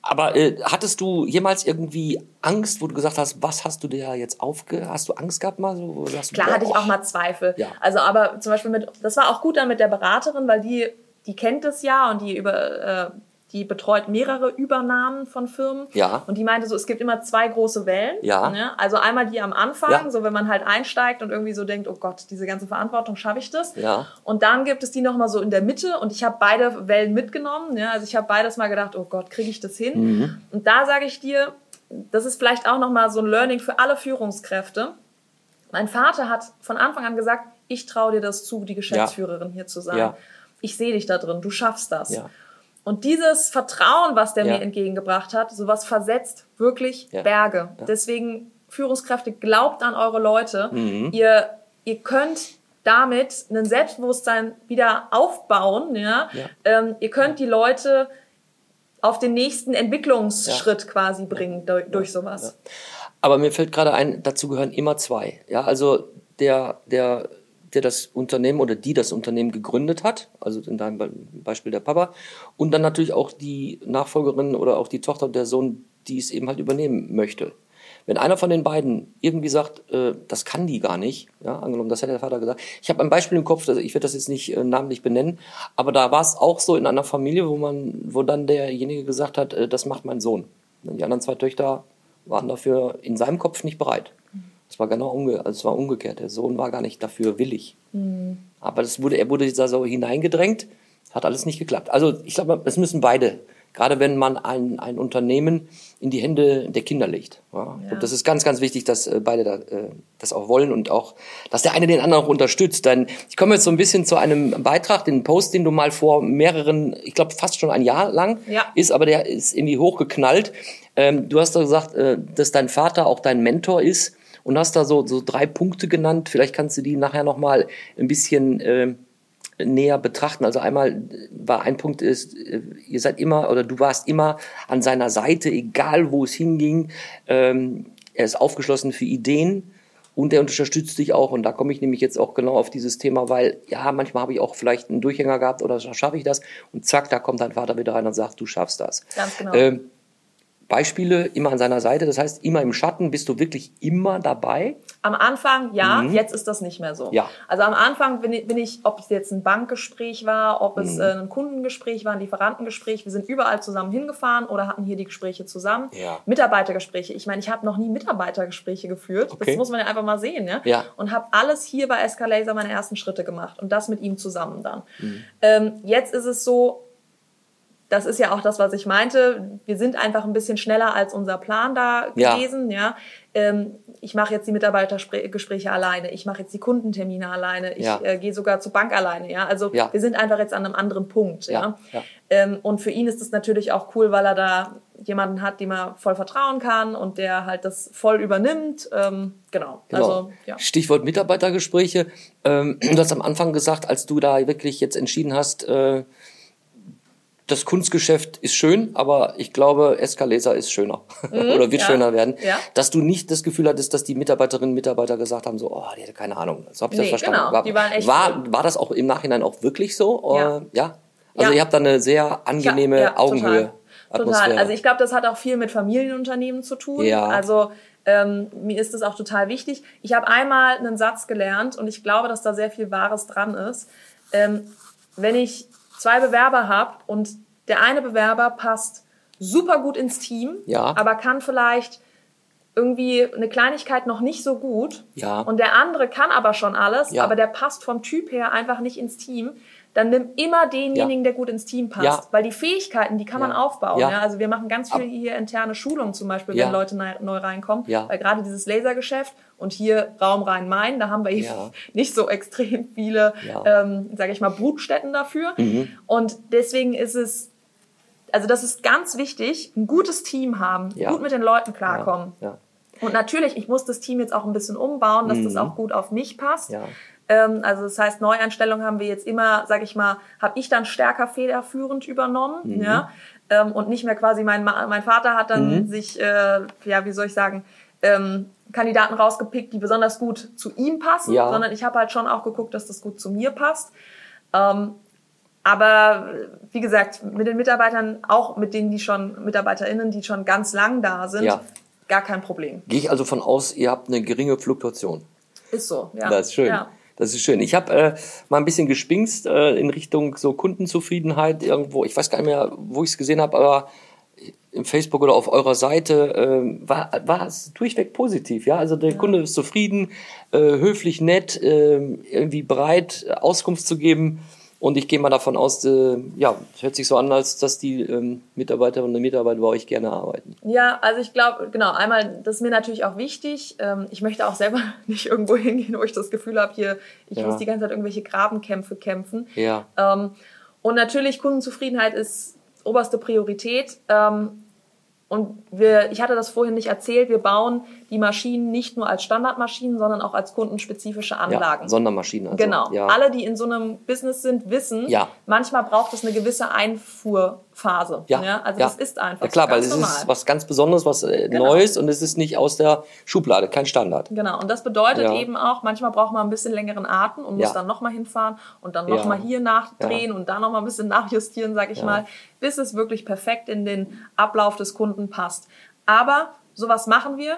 Aber äh, hattest du jemals irgendwie Angst, wo du gesagt hast, was hast du dir jetzt aufge... Hast du Angst gehabt mal? So, du Klar boah, hatte ich auch mal Zweifel. Ja. Also aber zum Beispiel mit, das war auch gut dann mit der Beraterin, weil die, die kennt es ja und die über, äh, die betreut mehrere Übernahmen von Firmen. Ja. Und die meinte so, es gibt immer zwei große Wellen. Ja. Ne? Also einmal die am Anfang, Ja. so wenn man halt einsteigt und irgendwie so denkt, oh Gott, diese ganze Verantwortung schaffe ich das. Ja. Und dann gibt es die nochmal so in der Mitte und ich habe beide Wellen mitgenommen. Ja? Also ich habe beides mal gedacht, oh Gott, kriege ich das hin? Mhm. Und da sage ich dir, das ist vielleicht auch nochmal so ein Learning für alle Führungskräfte. Mein Vater hat von Anfang an gesagt, ich traue dir das zu, die Geschäftsführerin hier zu sein. Ja. Ich sehe dich da drin, du schaffst das. Ja. Und dieses Vertrauen, was der Ja. mir entgegengebracht hat, sowas versetzt wirklich Ja. Berge. Deswegen, Führungskräfte, glaubt an eure Leute. Mhm. Ihr, ihr könnt damit ein Selbstbewusstsein wieder aufbauen. Ja? Ja. Ähm, ihr könnt die Leute auf den nächsten Entwicklungsschritt quasi bringen durch, durch sowas. Aber mir fällt gerade ein, dazu gehören immer zwei. Ja, also der, der, der das Unternehmen oder die das Unternehmen gegründet hat, also in deinem Be- Beispiel der Papa, und dann natürlich auch die Nachfolgerin oder auch die Tochter, der Sohn, die es eben halt übernehmen möchte. Wenn einer von den beiden irgendwie sagt, äh, das kann die gar nicht, ja, angenommen, das hätte der Vater gesagt. Ich habe ein Beispiel im Kopf, also ich werde das jetzt nicht äh, namentlich benennen, aber da war es auch so in einer Familie, wo man, wo dann derjenige gesagt hat, äh, das macht mein Sohn. Und die anderen zwei Töchter waren dafür in seinem Kopf nicht bereit. Es war genau umge also es war umgekehrt. Der Sohn war gar nicht dafür willig. Aber das wurde, er wurde da so hineingedrängt, hat alles nicht geklappt. Also ich glaube, es müssen beide gerade wenn man ein, ein Unternehmen in die Hände der Kinder legt. Ja. Ja. Und das ist ganz, ganz wichtig, dass äh, beide da, äh, das auch wollen und auch, dass der eine den anderen auch unterstützt. Denn ich komme jetzt so ein bisschen zu einem Beitrag, den Post, den du mal vor mehreren, ich glaube fast schon ein Jahr lang Ja. ist, aber der ist irgendwie hochgeknallt. Ähm, du hast da gesagt, äh, dass dein Vater auch dein Mentor ist und hast da so, so drei Punkte genannt. Vielleicht kannst du die nachher nochmal ein bisschen äh, näher betrachten. Also einmal äh, war ein Punkt ist, äh, ihr seid immer oder du warst immer an seiner Seite, egal wo es hinging. Ähm, er ist aufgeschlossen für Ideen und er unterstützt dich auch. Und da komme ich nämlich jetzt auch genau auf dieses Thema, weil ja, manchmal habe ich auch vielleicht einen Durchhänger gehabt oder schaffe ich das und zack, da kommt dein Vater wieder rein und sagt, du schaffst das. Ganz genau. Ähm, Beispiele immer an seiner Seite, das heißt immer im Schatten, bist du wirklich immer dabei? Am Anfang ja, jetzt ist das nicht mehr so. Mhm. Ja. Also am Anfang bin ich, bin ich, ob es jetzt ein Bankgespräch war, ob Mhm. es äh, ein Kundengespräch war, ein Lieferantengespräch, wir sind überall zusammen hingefahren oder hatten hier die Gespräche zusammen. Ja. Mitarbeitergespräche. Ich meine, ich habe noch nie Mitarbeitergespräche geführt. Okay. Das muss man ja einfach mal sehen, ja. Ja. Und habe alles hier bei Escalaser meine ersten Schritte gemacht und das mit ihm zusammen dann. Mhm. Ähm, jetzt ist es so, das ist ja auch das, was ich meinte. Wir sind einfach ein bisschen schneller als unser Plan da Ja. gewesen. Ja. Ähm, ich mache jetzt die Mitarbeitergespräche alleine. Ich mache jetzt die Kundentermine alleine. Ich Ja. äh, gehe sogar zur Bank alleine. Ja. Also Ja. wir sind einfach jetzt an einem anderen Punkt. Ja. Ja, ja. Ähm, und für ihn ist es natürlich auch cool, weil er da jemanden hat, dem er voll vertrauen kann und der halt das voll übernimmt. Ähm, genau. Genau. Also ja. Stichwort Mitarbeitergespräche. Ähm, du hast am Anfang gesagt, als du da wirklich jetzt entschieden hast, äh, das Kunstgeschäft ist schön, aber ich glaube, Escalaser ist schöner oder wird Mhm. ja. schöner werden. Ja. Dass du nicht das Gefühl hattest, dass die Mitarbeiterinnen und Mitarbeiter gesagt haben, so, oh, die hatte keine Ahnung. So habe ich Nee, das verstanden. genau. War, war, war das auch im Nachhinein auch wirklich so? Ja. Äh, ja? Also Ja. ihr habt da eine sehr angenehme Augenhöhe. Total. Total. Also ich glaube, das hat auch viel mit Familienunternehmen zu tun. Ja. Also ähm, mir ist das auch total wichtig. Ich habe einmal einen Satz gelernt und ich glaube, dass da sehr viel Wahres dran ist. Ähm, wenn ich zwei Bewerber habe und der eine Bewerber passt super gut ins Team, Ja. aber kann vielleicht irgendwie eine Kleinigkeit noch nicht so gut Ja. und der andere kann aber schon alles, Ja. aber der passt vom Typ her einfach nicht ins Team, dann nimm immer denjenigen, der gut ins Team passt. Ja. Weil die Fähigkeiten, die kann man Ja. aufbauen. Ja. Ja. Also wir machen ganz viel hier interne Schulungen zum Beispiel, Ja. wenn Leute neu, reinkommen. Ja. Weil gerade dieses Lasergeschäft und hier Raum Rhein-Main, da haben wir eben Ja. nicht so extrem viele, Ja. ähm, sage ich mal, Brutstätten dafür. Mhm. Und deswegen ist es, also das ist ganz wichtig, ein gutes Team haben, Ja. gut mit den Leuten klarkommen. ja. Und natürlich, ich muss das Team jetzt auch ein bisschen umbauen, dass das auch gut auf mich passt. Ähm, also das heißt, Neueinstellungen haben wir jetzt immer, sage ich mal, habe ich dann stärker federführend übernommen, Mhm. ja, ähm, und nicht mehr quasi mein mein Vater hat dann Mhm. sich, äh, ja, wie soll ich sagen, ähm, Kandidaten rausgepickt, die besonders gut zu ihm passen, Ja. sondern ich habe halt schon auch geguckt, dass das gut zu mir passt. Ähm, aber äh, wie gesagt, mit den Mitarbeitern, auch mit denen, die schon, MitarbeiterInnen, die schon ganz lang da sind, Ja. gar kein Problem. Gehe ich also von aus, ihr habt eine geringe Fluktuation. Ist so, ja. Das ist schön. Ja. Das ist schön. Ich habe äh, mal ein bisschen gespingst äh, in Richtung so Kundenzufriedenheit irgendwo. Ich weiß gar nicht mehr, wo ich es gesehen habe, aber im Facebook oder auf eurer Seite äh, war, war es durchweg positiv. Ja, also der Kunde ist zufrieden, äh, höflich, nett, äh, irgendwie bereit, Auskunft zu geben. Und ich gehe mal davon aus, äh, ja, es hört sich so an, als dass die ähm, Mitarbeiterinnen und Mitarbeiter bei euch gerne arbeiten. Ja, also ich glaube, genau, einmal, das ist mir natürlich auch wichtig. Ähm, ich möchte auch selber nicht irgendwo hingehen, wo ich das Gefühl habe, hier, ich Ja. muss die ganze Zeit irgendwelche Grabenkämpfe kämpfen. Ja. Ähm, und natürlich, Kundenzufriedenheit ist oberste Priorität. Ähm, und wir, ich hatte das vorhin nicht erzählt, wir bauen die Maschinen nicht nur als Standardmaschinen, sondern auch als kundenspezifische Anlagen. Ja, Sondermaschinen. Also, Genau. Ja. Alle, die in so einem Business sind, wissen, Ja. manchmal braucht es eine gewisse Einfuhrphase. Ja, Also ja. das ist einfach Ja klar, so, weil es normal. ist was ganz Besonderes, was äh, Genau. Neues und es ist nicht aus der Schublade, kein Standard. Genau, und das bedeutet eben auch, manchmal braucht man ein bisschen längeren Atem und muss dann nochmal hinfahren und dann nochmal hier nachdrehen und dann nochmal ein bisschen nachjustieren, sag ich mal, bis es wirklich perfekt in den Ablauf des Kunden passt. Aber sowas machen wir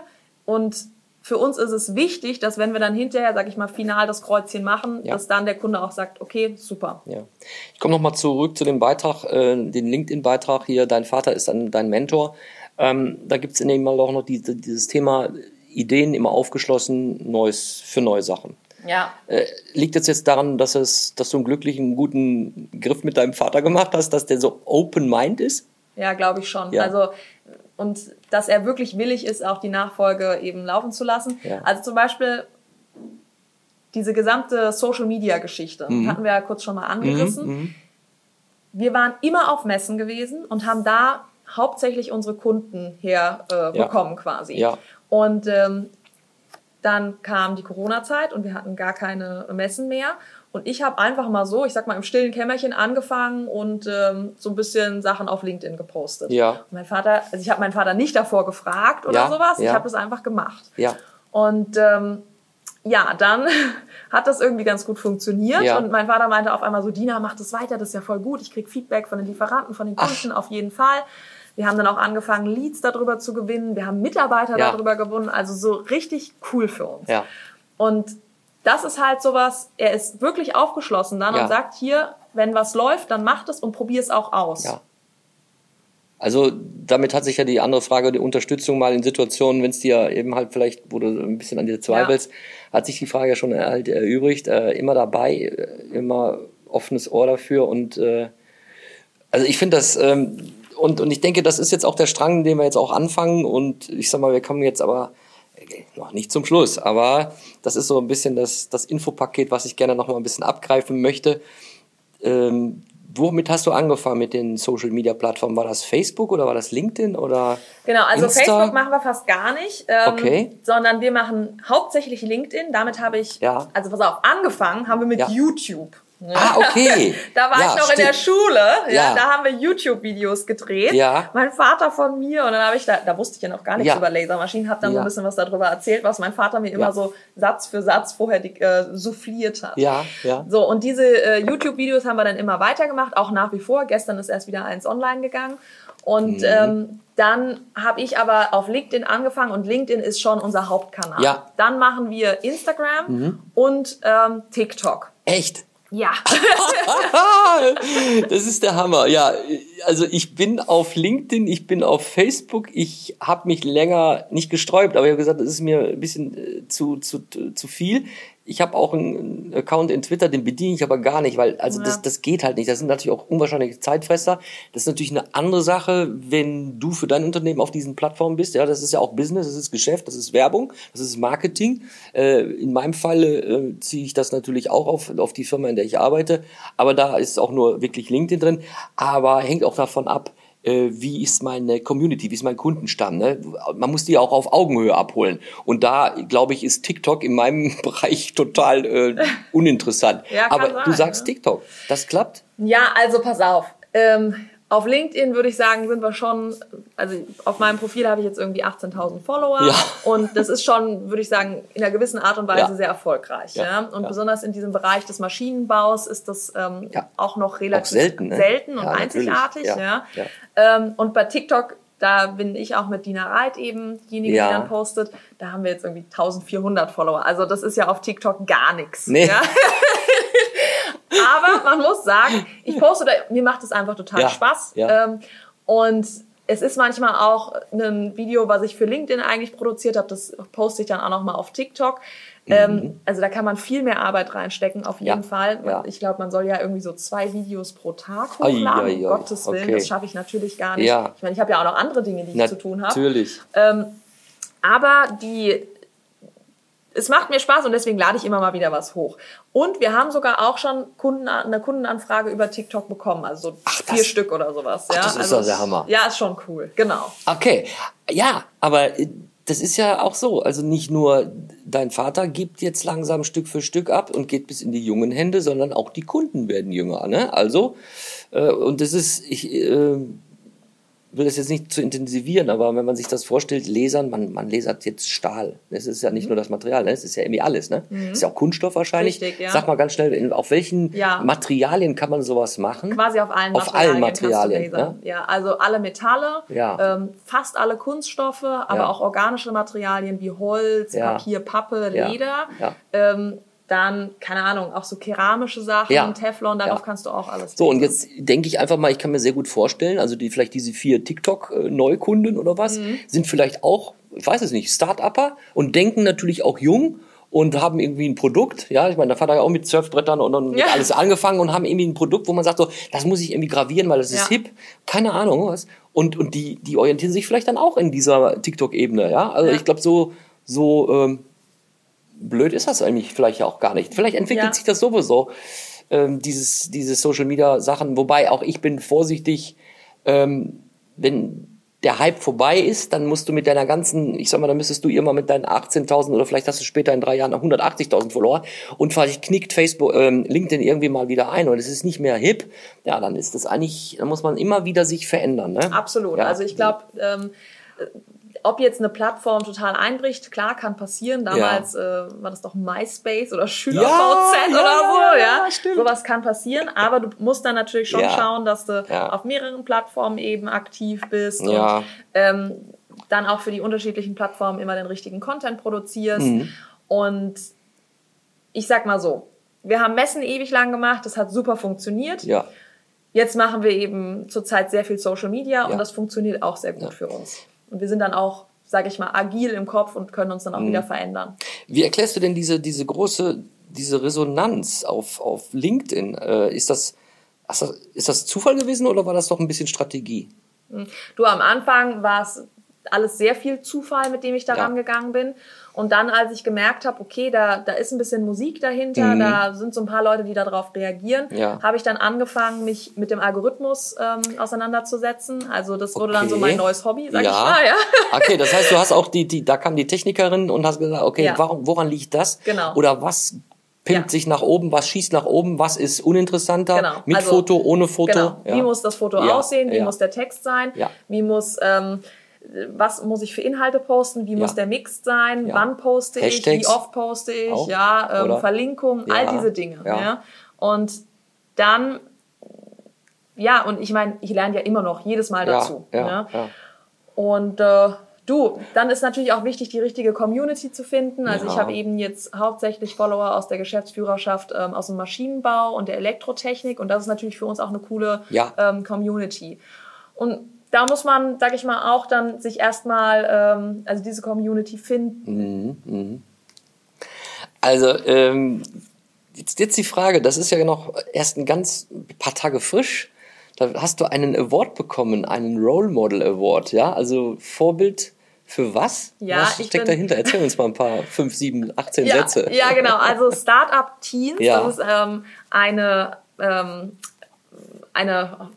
und für uns ist es wichtig, dass wenn wir dann hinterher, sag ich mal, final das Kreuzchen machen, Ja. dass dann der Kunde auch sagt, okay, super. Ja. Ich komme nochmal zurück zu dem Beitrag, äh, den LinkedIn-Beitrag hier, dein Vater ist dann dein Mentor. Ähm, da gibt es in dem Mal auch noch diese, dieses Thema Ideen immer aufgeschlossen, Neues für neue Sachen. Ja. Äh, liegt es jetzt daran, dass, es, dass du einen glücklichen, guten Griff mit deinem Vater gemacht hast, dass der so open mind ist? ja, glaube ich schon. Ja. Also und dass er wirklich willig ist, auch die Nachfolge eben laufen zu lassen. Ja. Also zum Beispiel diese gesamte Social Media Geschichte Mhm. hatten wir ja kurz schon mal angerissen. Wir waren immer auf Messen gewesen und haben da hauptsächlich unsere Kunden her äh, Ja. bekommen quasi. Ja. Und ähm, dann kam die Corona-Zeit und wir hatten gar keine Messen mehr. Und ich habe einfach mal so, ich sag mal, im stillen Kämmerchen angefangen und ähm, so ein bisschen Sachen auf LinkedIn gepostet. Ja. Und mein Vater, also ich habe meinen Vater nicht davor gefragt oder Ja, sowas, ich ja. habe das einfach gemacht. Ja. Und ähm, ja, dann hat das irgendwie ganz gut funktioniert. Ja. Und mein Vater meinte auf einmal so, Dina, mach das weiter, das ist ja voll gut. Ich krieg Feedback von den Lieferanten, von den Kunden auf jeden Fall. Wir haben dann auch angefangen, Leads darüber zu gewinnen. Wir haben Mitarbeiter Ja. darüber gewonnen. Also so richtig cool für uns. Ja. Und das ist halt sowas, er ist wirklich aufgeschlossen dann Ja. und sagt hier, wenn was läuft, dann mach es und probier es auch aus. Ja. Also damit hat sich ja die andere Frage, die Unterstützung mal in Situationen, wenn es dir eben halt vielleicht, wo du ein bisschen an dir zweifelst, hat sich die Frage ja schon halt erübrigt. Äh, immer dabei, äh, immer offenes Ohr dafür und äh, also ich finde das ähm, und und ich denke, das ist jetzt auch der Strang, den wir jetzt auch anfangen und ich sag mal, wir kommen jetzt aber äh, noch nicht zum Schluss, aber das ist so ein bisschen das das Infopaket, was ich gerne noch mal ein bisschen abgreifen möchte. Ähm, womit hast du angefangen mit den Social Media Plattformen? War das Facebook oder war das LinkedIn oder? Genau, also Insta? Facebook machen wir fast gar nicht, ähm, Okay. sondern wir machen hauptsächlich LinkedIn. Damit habe ich, Ja. also pass auf, angefangen haben wir mit Ja. YouTube. Ah, okay. Da war Ja, ich noch in der stimmt. Schule, ja, Ja. da haben wir YouTube-Videos gedreht. Ja. Mein Vater von mir und dann habe ich da, da wusste ich ja noch gar nichts über Lasermaschinen, habe dann so ein bisschen was darüber erzählt, was mein Vater mir immer so Satz für Satz vorher die, äh, souffliert hat. Ja, ja. So, und diese äh, YouTube-Videos haben wir dann immer weitergemacht, auch nach wie vor. Gestern ist erst wieder eins online gegangen. Und Mhm. ähm, dann habe ich aber auf LinkedIn angefangen und LinkedIn ist schon unser Hauptkanal. Ja. Mhm. Dann machen wir Instagram und ähm, TikTok. Echt? Ja. das ist der Hammer. Ja, also ich bin auf LinkedIn, ich bin auf Facebook. Ich habe mich länger nicht gesträubt, aber ich habe gesagt, das ist mir ein bisschen äh, zu, zu, zu viel. Ich habe auch einen Account in Twitter, den bediene ich aber gar nicht, weil also das, Ja. das geht halt nicht. Das sind natürlich auch unwahrscheinliche Zeitfresser. Das ist natürlich eine andere Sache, wenn du für dein Unternehmen auf diesen Plattformen bist. Ja, das ist ja auch Business, das ist Geschäft, das ist Werbung, das ist Marketing. Äh, in meinem Fall äh, ziehe ich das natürlich auch auf, auf die Firma, in der ich arbeite. Aber da ist auch nur wirklich LinkedIn drin. Aber hängt auch davon ab, äh, wie ist meine Community, wie ist mein Kundenstamm. Ne? Man muss die auch auf Augenhöhe abholen. Und da, glaube ich, ist TikTok in meinem Bereich total äh, uninteressant. Ja, Aber du sein, sagst ne? TikTok, das klappt? Ja, also pass auf. Ähm, auf LinkedIn würde ich sagen, sind wir schon, also auf meinem Profil habe ich jetzt irgendwie 18.000 Follower Ja. und das ist schon, würde ich sagen, in einer gewissen Art und Weise Ja. sehr erfolgreich. Ja. Ja, Und besonders in diesem Bereich des Maschinenbaus ist das ähm, auch noch relativ Auch selten, ne? selten und einzigartig. Ja, Ja. ja. Ähm, und bei TikTok, da bin ich auch mit Dina Reit eben diejenige, Ja. die dann postet. Da haben wir jetzt irgendwie 1400 Follower. Also das ist ja auf TikTok gar nichts. Nee. Ja? Aber man muss sagen, ich poste da, mir macht es einfach total Ja, Spaß. ja. Ähm, und es ist manchmal auch ein Video, was ich für LinkedIn eigentlich produziert habe, das poste ich dann auch nochmal auf TikTok. Ähm, also da kann man viel mehr Arbeit reinstecken, auf jeden Mhm. Ja, Fall. ja. Ich glaube, man soll ja irgendwie so zwei Videos pro Tag hochladen. ai, um ai, Gottes Willen, okay. das schaffe ich natürlich gar nicht. Ja. Ich meine, ich habe ja auch noch andere Dinge, die ich zu tun habe. Natürlich. Ähm, aber die, es macht mir Spaß und deswegen lade ich immer mal wieder was hoch. Und wir haben sogar auch schon Kunden, eine Kundenanfrage über TikTok bekommen, also so das- vier Stück oder sowas. ja, das ist also doch der Hammer. Ja, ist schon cool, genau. Okay, ja, aber äh, das ist ja auch so. Also nicht nur dein Vater gibt jetzt langsam Stück für Stück ab und geht bis in die jungen Hände, sondern auch die Kunden werden jünger. Ne? Also, äh, und das ist, ich äh, will das jetzt nicht zu intensivieren, aber wenn man sich das vorstellt, Lasern, man, man lasert jetzt Stahl. Es ist ja nicht nur das Material, ne? es ist ja irgendwie alles. Ne? Es ist ja auch Kunststoff wahrscheinlich. Richtig, ja. Sag mal ganz schnell, auf welchen Ja. Materialien kann man sowas machen? Quasi auf allen Auf Materialien. allen kannst du Materialien, lasern. Ja, also alle Metalle, Ja. ähm, fast alle Kunststoffe, aber auch organische Materialien wie Holz. Papier, Pappe. Leder. Ja. Ähm, dann, keine Ahnung, auch so keramische Sachen, Ja. Teflon, darauf Ja. kannst du auch alles So, und lasern. jetzt denke ich einfach mal, ich kann mir sehr gut vorstellen, also die vielleicht diese vier TikTok-Neukunden oder was, Mhm. sind vielleicht auch, ich weiß es nicht, Start-Upper und denken natürlich auch jung und haben irgendwie ein Produkt, ja, ich meine, der Vater hat ja auch mit Surfbrettern und dann Ja. alles angefangen und haben irgendwie ein Produkt, wo man sagt so, das muss ich irgendwie gravieren, weil das ist Ja. hip, keine Ahnung was. Und, und die, die orientieren sich vielleicht dann auch in dieser TikTok-Ebene, ja. Also Ja. ich glaube, so, so ähm, blöd ist das eigentlich vielleicht auch gar nicht. Vielleicht entwickelt Ja. sich das sowieso, ähm, dieses, diese Social Media Sachen, wobei auch ich bin vorsichtig, ähm, wenn der Hype vorbei ist, dann musst du mit deiner ganzen, ich sag mal, dann müsstest du immer mit deinen 18.000 oder vielleicht hast du später in drei Jahren 180.000 Follower und vielleicht knickt Facebook, ähm, LinkedIn irgendwie mal wieder ein und es ist nicht mehr hip, ja, dann ist das eigentlich, dann muss man immer wieder sich verändern, ne? Absolut. Ja. Also ich glaube, ähm, äh, ob jetzt eine Plattform total einbricht, klar, kann passieren. Damals äh, war das doch MySpace oder SchülerVZ Ja, oder ja, so, ja, ja. ja, stimmt. Sowas kann passieren, aber du musst dann natürlich schon Ja. schauen, dass du Ja. auf mehreren Plattformen eben aktiv bist Ja. und ähm, dann auch für die unterschiedlichen Plattformen immer den richtigen Content produzierst. Mhm. Und ich sag mal so, wir haben Messen ewig lang gemacht, das hat super funktioniert. Ja. Jetzt machen wir eben zurzeit sehr viel Social Media Ja. und das funktioniert auch sehr gut für uns. Und wir sind dann auch, sage ich mal, agil im Kopf und können uns dann Mhm. auch wieder verändern. Wie erklärst du denn diese, diese große, diese Resonanz auf, auf LinkedIn? Äh, ist das, ist das Zufall gewesen oder war das doch ein bisschen Strategie? Du, am Anfang war es alles sehr viel Zufall, mit dem ich da Ja. rangegangen bin. Und dann, als ich gemerkt habe, okay, da, da ist ein bisschen Musik dahinter, da sind so ein paar Leute, die darauf reagieren, Mhm. Ja. habe ich dann angefangen, mich mit dem Algorithmus ähm, auseinanderzusetzen. Also das wurde dann so Okay. mein neues Hobby, sag ja. ich mal. Ja. Okay, das heißt, du hast auch die, die, da kam die Technikerin und hast gesagt, okay, Ja. warum, woran liegt das? Genau. Oder was pimpt Ja. sich nach oben, was schießt nach oben, was ist uninteressanter? Genau. Mit Also, Foto, ohne Foto? Genau. Ja. Wie muss das Foto Ja, aussehen? Wie muss der Text sein? Ja. Wie muss ähm, was muss ich für Inhalte posten? Wie muss der Mix sein? Ja. Wann poste ich? Wie Hashtags oft poste ich? auch, Ja, ähm, oder? Verlinkungen, Ja, all diese Dinge. ja. Ja. Und dann ja, und ich meine, ich lerne ja immer noch jedes Mal ja, dazu. ja, ne? ja. Und äh, du, dann ist natürlich auch wichtig, die richtige Community zu finden. Also Ja. ich habe eben jetzt hauptsächlich Follower aus der Geschäftsführerschaft, ähm, aus dem Maschinenbau und der Elektrotechnik. Und das ist natürlich für uns auch eine coole Ja. ähm, Community. Und da muss man, sag ich mal, auch dann sich erstmal, ähm, also diese Community finden. Also, ähm, jetzt, jetzt die Frage, das ist ja noch erst ein ganz paar Tage frisch. Da hast du einen Award bekommen, einen Role Model Award, ja? Also Vorbild für was? Ja, was steckt dahinter? Erzähl uns mal ein paar, fünf, sieben, 18 Ja, Sätze. ja, genau. Also Startup Teens, Ja. das ist ähm, eine, ähm, eine,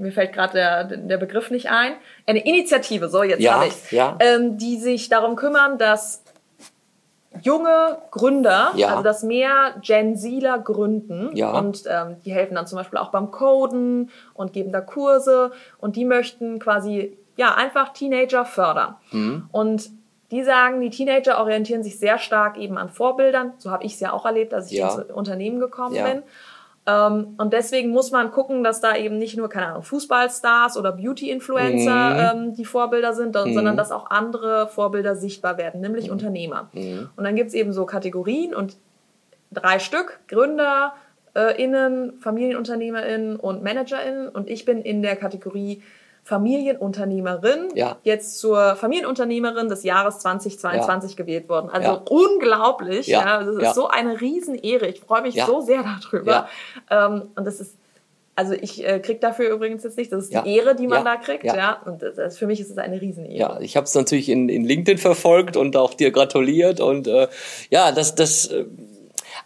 mir fällt gerade der, der Begriff nicht ein, eine Initiative, so jetzt Ja, habe ich ja. ähm, die sich darum kümmern, dass junge Gründer, Ja. also dass mehr Gen Zler gründen Ja. und ähm, die helfen dann zum Beispiel auch beim Coden und geben da Kurse und die möchten quasi ja einfach Teenager fördern. Mhm. Und die sagen, die Teenager orientieren sich sehr stark eben an Vorbildern. So habe ich es ja auch erlebt, als ich Ja. ins Unternehmen gekommen Ja. bin. Ähm, und deswegen muss man gucken, dass da eben nicht nur, keine Ahnung, Fußballstars oder Beauty-Influencer Mhm. ähm, die Vorbilder sind, sondern dass auch andere Vorbilder sichtbar werden, nämlich Mhm. Unternehmer. Und dann gibt's eben so Kategorien und drei Stück, Gründer, äh, innen, FamilienunternehmerInnen und ManagerInnen. Und ich bin in der Kategorie Familienunternehmerin Ja. jetzt zur Familienunternehmerin des Jahres 2022 gewählt worden. Also Ja. unglaublich. Ja. Ja. Das ist Ja. so eine Riesenehre. Ich freue mich Ja. so sehr darüber. Ähm, und das ist also ich äh, krieg dafür übrigens jetzt nicht, das ist Ja. die Ehre, die man Ja. da kriegt, Ja. ja. Und das, das, für mich ist es eine Riesenehre. Ja, ich habe es natürlich in, in LinkedIn verfolgt und auch dir gratuliert und äh, ja, das das äh,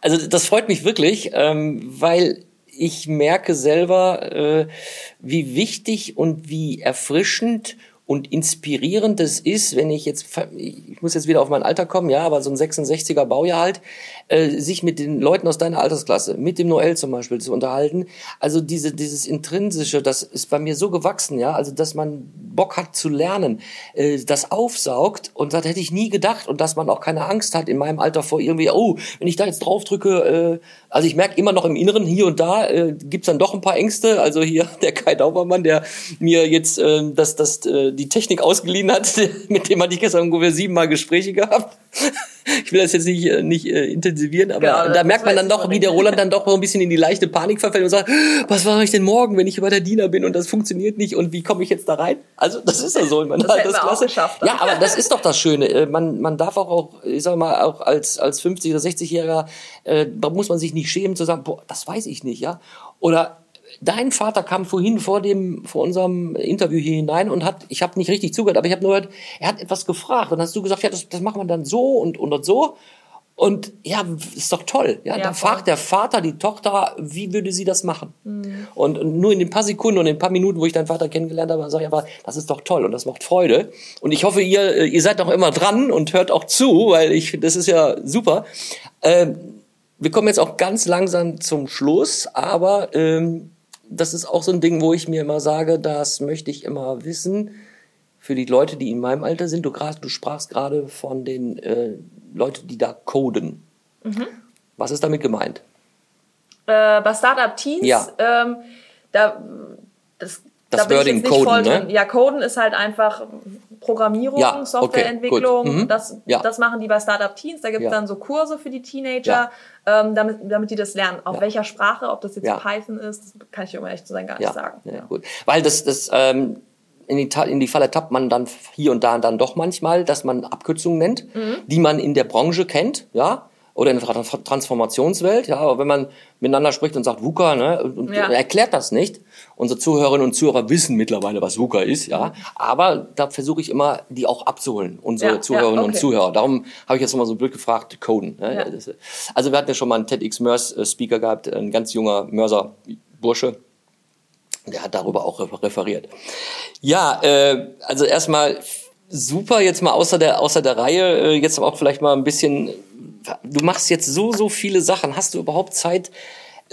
also das freut mich wirklich, ähm, weil ich merke selber, äh, wie wichtig und wie erfrischend und inspirierend es ist, wenn ich jetzt, ich muss jetzt wieder auf mein Alter kommen, ja, aber so ein 66er Baujahr halt, äh, sich mit den Leuten aus deiner Altersklasse, mit dem Noel zum Beispiel zu unterhalten. Also diese, dieses Intrinsische, das ist bei mir so gewachsen, ja, also dass man Bock hat zu lernen, äh, das aufsaugt und das hätte ich nie gedacht und dass man auch keine Angst hat in meinem Alter vor irgendwie, oh, wenn ich da jetzt drauf drücke, äh, also ich merke immer noch im Inneren, hier und da äh, gibt's dann doch ein paar Ängste, also hier der Kai Daubermann, der mir jetzt äh, das, das, äh, die Technik ausgeliehen hat, mit dem hatte ich gestern ungefähr siebenmal Gespräche gehabt. ich will das jetzt nicht, äh, nicht äh, intensivieren, aber Genau, da das merkt man dann doch, wie der Roland dann doch so ein bisschen in die leichte Panik verfällt und sagt, was mache ich denn morgen, wenn ich bei der Diener bin und das funktioniert nicht und wie komme ich jetzt da rein? Also das ist ja so. Man Das auch geschafft, dann. Ja, aber das ist doch das Schöne. Äh, Man, man darf auch, auch, ich sag mal, auch als, als 50- oder 60-Jähriger, äh, da muss man sich nicht schämen zu sagen, boah, das weiß ich nicht, ja. Oder dein Vater kam vorhin vor dem, vor unserem Interview hier hinein und hat, ich habe nicht richtig zugehört, aber ich habe nur gehört, er hat etwas gefragt und hast du gesagt, ja, das, das machen wir dann so und, und so. Und ja, ist doch toll. Ja, Ja, da voll. fragt der Vater die Tochter, wie würde sie das machen? Und, und nur in den paar Sekunden und in den paar Minuten, wo ich deinen Vater kennengelernt habe, sage ich einfach, das ist doch toll und das macht Freude. Und ich hoffe, ihr, äh, ihr seid noch immer dran und hört auch zu, weil ich, das ist ja super. Ähm, wir kommen jetzt auch ganz langsam zum Schluss, aber ähm, das ist auch so ein Ding, wo ich mir immer sage, das möchte ich immer wissen. Für die Leute, die in meinem Alter sind, du, grad, du sprachst gerade von den äh, Leuten, die da coden. Was ist damit gemeint? Äh, bei Startup Teens, Ja. ähm, da, das, Das da bin Wording ich jetzt nicht coden, voll ne? drin. Ja, Coden ist halt einfach Programmierung, Ja, okay, Softwareentwicklung. gut. Mhm. Das, Ja. das machen die bei Startup Teens. Da gibt's Ja. dann so Kurse für die Teenager, ähm, damit, damit die das lernen. Auf welcher Sprache, ob das jetzt. Python ist, kann ich immer echt zu sein gar nicht sagen. ja, gut. Weil das, das ähm, in, die, in die Falle tappt man dann hier und da dann doch manchmal, dass man Abkürzungen nennt, Mhm. die man in der Branche kennt, ja, oder in der Tra- Transformationswelt, ja, aber wenn man miteinander spricht und sagt VUCA, ne, und, und Ja. erklärt das nicht. Unsere Zuhörerinnen und Zuhörer wissen mittlerweile, was VUCA ist, ja, aber da versuche ich immer, die auch abzuholen, unsere Ja, ja, Zuhörerinnen und okay. Zuhörer. Darum habe ich jetzt nochmal so blöd gefragt, Coden. Ne? Ja. Also wir hatten ja schon mal einen TEDx-Mörs-Speaker gehabt, ein ganz junger Mörser-Bursche, der hat darüber auch re- referiert. Ja, äh, also erstmal super, jetzt mal außer der, außer der Reihe, äh, jetzt auch vielleicht mal ein bisschen, du machst jetzt so, so viele Sachen. Hast du überhaupt Zeit,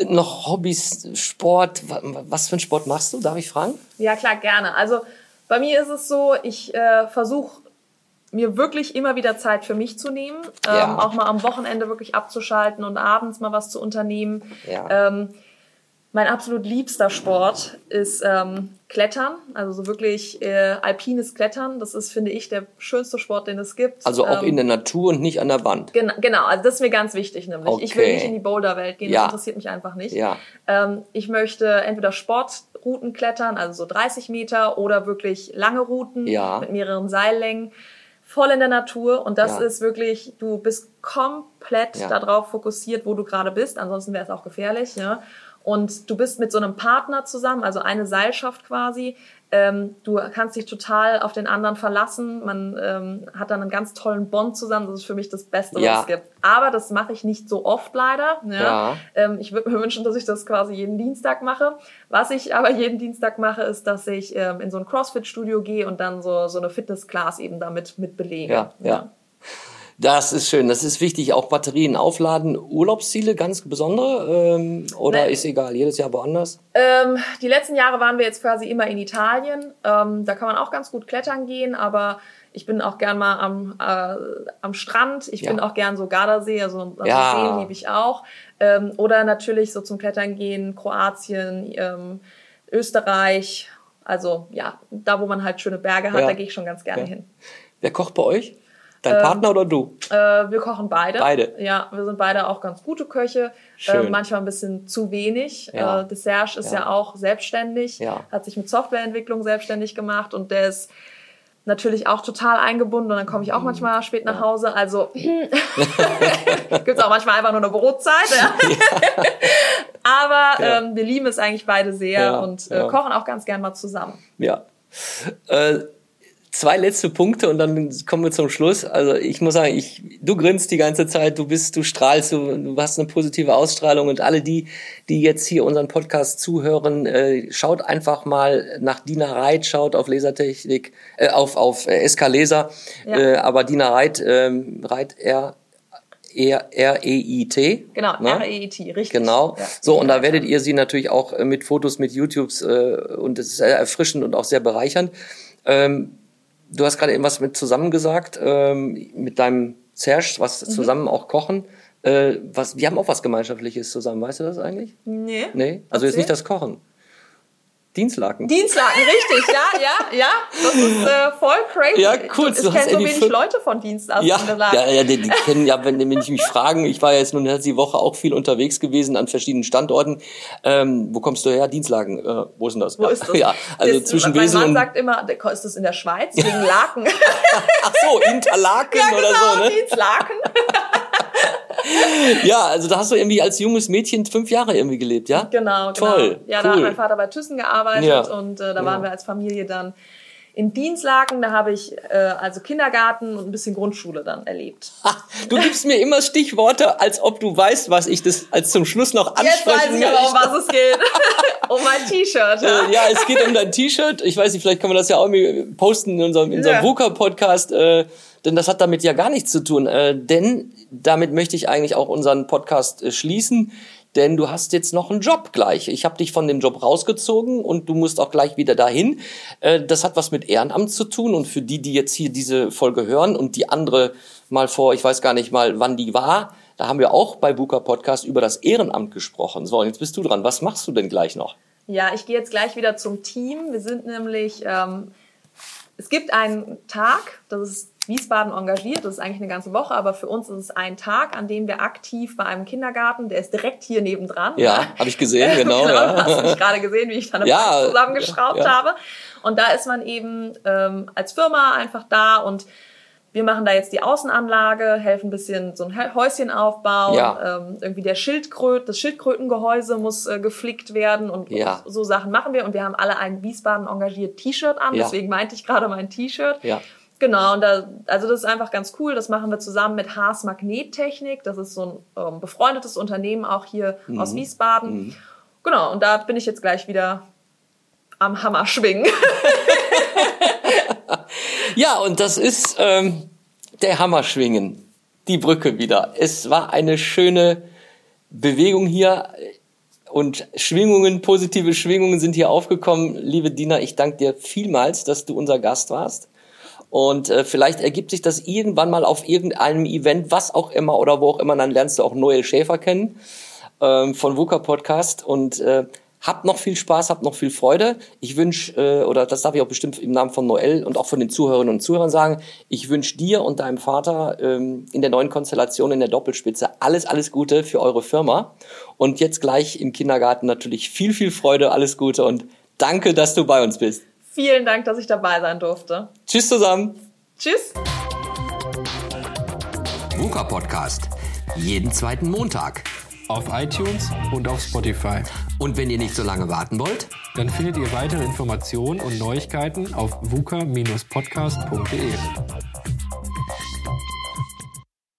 noch Hobbys, Sport? Wa- Was für einen Sport machst du? Darf ich fragen? Ja, klar, gerne. Also bei mir ist es so, ich äh, versuche mir wirklich immer wieder Zeit für mich zu nehmen, ähm, Ja. auch mal am Wochenende wirklich abzuschalten und abends mal was zu unternehmen. Ja. Ähm, mein absolut liebster Sport ist ähm, Klettern, also so wirklich äh, alpines Klettern. Das ist, finde ich, der schönste Sport, den es gibt. Also auch Ähm, in der Natur und nicht an der Wand. Genau, genau, also das ist mir ganz wichtig nämlich. Ich will Okay. nicht in die Boulderwelt gehen, Ja. das interessiert mich einfach nicht. Ja. Ähm, ich möchte entweder Sportrouten klettern, also so 30 Meter, oder wirklich lange Routen Ja. mit mehreren Seillängen, voll in der Natur. Und das Ja. ist wirklich, du bist komplett Ja. darauf fokussiert, wo du gerade bist. Ansonsten wäre es auch gefährlich. Ja? Und du bist mit so einem Partner zusammen, also eine Seilschaft quasi. Ähm, du kannst dich total auf den anderen verlassen. Man ähm, hat dann einen ganz tollen Bond zusammen. Das ist für mich das Beste, was Ja. es gibt. Aber das mache ich nicht so oft leider. Ja. Ja. Ähm, ich würde mir wünschen, dass ich das quasi jeden Dienstag mache. Was ich aber jeden Dienstag mache, ist, dass ich ähm, in so ein CrossFit-Studio gehe und dann so, so eine Fitness-Class eben damit mit belege. Ja, ja. Das ist schön, das ist wichtig. Auch Batterien aufladen. Urlaubsziele, ganz besondere? Ähm, oder Nee. ist egal, jedes Jahr woanders? Ähm, die letzten Jahre waren wir jetzt quasi immer in Italien. Ähm, da kann man auch ganz gut klettern gehen, aber ich bin auch gern mal am, äh, am Strand. Ich Ja. bin auch gern so Gardasee, also, also Ja. Seen liebe ich auch. Ähm, oder natürlich so zum Klettern gehen, Kroatien, ähm, Österreich. Also ja, da wo man halt schöne Berge hat, Ja. da gehe ich schon ganz gerne hin. Wer kocht bei euch? Dein Ähm, Partner oder du? Äh, wir kochen beide. Beide? Ja, wir sind beide auch ganz gute Köche. Schön. Äh, manchmal ein bisschen zu wenig. Ja. Äh, der Serge ist ja. Ja. auch selbstständig, Ja. hat sich mit Softwareentwicklung selbstständig gemacht und der ist natürlich auch total eingebunden und dann komme ich auch manchmal spät nach Hause. Also gibt's auch manchmal einfach nur eine Brotzeit. Ja. Aber ähm, wir lieben es eigentlich beide sehr und äh, kochen auch ganz gern mal zusammen. Ja. Äh, zwei letzte Punkte und dann kommen wir zum Schluss. Also ich muss sagen, ich, du grinst die ganze Zeit, du bist, du strahlst, du, du hast eine positive Ausstrahlung und alle die, die jetzt hier unseren Podcast zuhören, äh, schaut einfach mal nach Dina Reit, schaut auf Lasertechnik, äh, auf, auf äh, SK Laser, Ja. äh, aber Dina Reit, ähm, Reit R, R, R-E-I-T. Genau, ne? R-E-I-T, richtig. Genau. Ja. So, und da werdet ihr sie natürlich auch äh, mit Fotos, mit YouTubes äh, und es ist sehr erfrischend und auch sehr bereichernd. Ähm, du hast gerade eben was mit zusammen gesagt, ähm, mit deinem Serge, was Mhm. zusammen auch kochen. Äh, was, wir haben auch was Gemeinschaftliches zusammen, weißt du das eigentlich? Nee. Nee? Also jetzt nicht das Kochen. Dienstlaken. Dienstlaken, richtig, ja, ja, ja. Das ist äh, voll crazy. Ja, cool, Ich, ich kenne so wenig fünf- Leute von Dienstlaken. Ja, ja, ja die, die kennen ja, wenn, wenn die mich fragen, ich war ja jetzt nun die Woche auch viel unterwegs gewesen an verschiedenen Standorten. Ähm, wo kommst du her? Dienstlaken. Äh, wo ist denn das? Wo ist das? Ja, also das, zwischen mein Wesel Mann und sagt immer, ist das in der Schweiz wegen Laken? Ach so, Interlaken ja, oder genau, so, ne? Dienstlaken. Ja, also da hast du irgendwie als junges Mädchen fünf Jahre irgendwie gelebt, ja? Genau, Toll, genau. Ja, da hat cool. mein Vater bei Thyssen gearbeitet Ja. und äh, da waren wir als Familie dann in Dienstlaken. Da habe ich äh, also Kindergarten und ein bisschen Grundschule dann erlebt. Ha, du gibst mir immer Stichworte, als ob du weißt, was ich das als zum Schluss noch Jetzt ansprechen weiß ich aber, um was es geht. um mein T-Shirt. Ja. Äh, ja, es geht um dein T-Shirt. Ich weiß nicht, vielleicht können wir das ja auch posten in unserem, in unserem. VUCA-Podcast, äh, denn das hat damit ja gar nichts zu tun. Äh, denn damit möchte ich eigentlich auch unseren Podcast äh, schließen, denn du hast jetzt noch einen Job gleich. Ich habe dich von dem Job rausgezogen und du musst auch gleich wieder dahin. Äh, das hat was mit Ehrenamt zu tun und für die, die jetzt hier diese Folge hören und die andere mal vor, ich weiß gar nicht mal, wann die war, da haben wir auch bei VUCA Podcast über das Ehrenamt gesprochen. So, und jetzt bist du dran. Was machst du denn gleich noch? Ja, ich gehe jetzt gleich wieder zum Team. Wir sind nämlich, ähm, es gibt einen Tag, das ist Wiesbaden engagiert, das ist eigentlich eine ganze Woche, aber für uns ist es ein Tag, an dem wir aktiv bei einem Kindergarten, der ist direkt hier nebendran. Ja, habe ich gesehen, genau. genau, ja. hast du mich gerade gesehen, wie ich da eine Ja, zusammengeschraubt ja, ja. habe. Und da ist man eben ähm, als Firma einfach da und wir machen da jetzt die Außenanlage, helfen ein bisschen so ein Hä- Häuschen aufbauen. Ja. Ähm, irgendwie der Schildkröt, das Schildkrötengehäuse muss äh, geflickt werden und, Ja. und so Sachen machen wir. Und wir haben alle ein Wiesbaden engagiert T-Shirt an, Ja. deswegen meinte ich gerade mein T-Shirt. Ja. Genau, und da, also das ist einfach ganz cool. Das machen wir zusammen mit Haas Magnettechnik. Das ist so ein ähm, befreundetes Unternehmen auch hier Mhm. aus Wiesbaden. Genau, und da bin ich jetzt gleich wieder am Hammer schwingen. Ja, und das ist ähm, der Hammerschwingen, die Brücke wieder. Es war eine schöne Bewegung hier und Schwingungen, positive Schwingungen sind hier aufgekommen. Liebe Dina, ich danke dir vielmals, dass du unser Gast warst. Und äh, vielleicht ergibt sich das irgendwann mal auf irgendeinem Event, was auch immer oder wo auch immer, dann lernst du auch Noel Schäfer kennen ähm, von VUCA Podcast und äh, habt noch viel Spaß, habt noch viel Freude. Ich wünsche, äh, oder das darf ich auch bestimmt im Namen von Noel und auch von den Zuhörerinnen und Zuhörern sagen, ich wünsche dir und deinem Vater ähm, in der neuen Konstellation in der Doppelspitze alles, alles Gute für eure Firma. Und jetzt gleich im Kindergarten natürlich viel, viel Freude, alles Gute und danke, dass du bei uns bist. Vielen Dank, dass ich dabei sein durfte. Tschüss zusammen. Tschüss. VUCA Podcast. Jeden zweiten Montag. Auf iTunes und auf Spotify. Und wenn ihr nicht so lange warten wollt, Dann findet ihr weitere Informationen und Neuigkeiten auf vuka-podcast.de.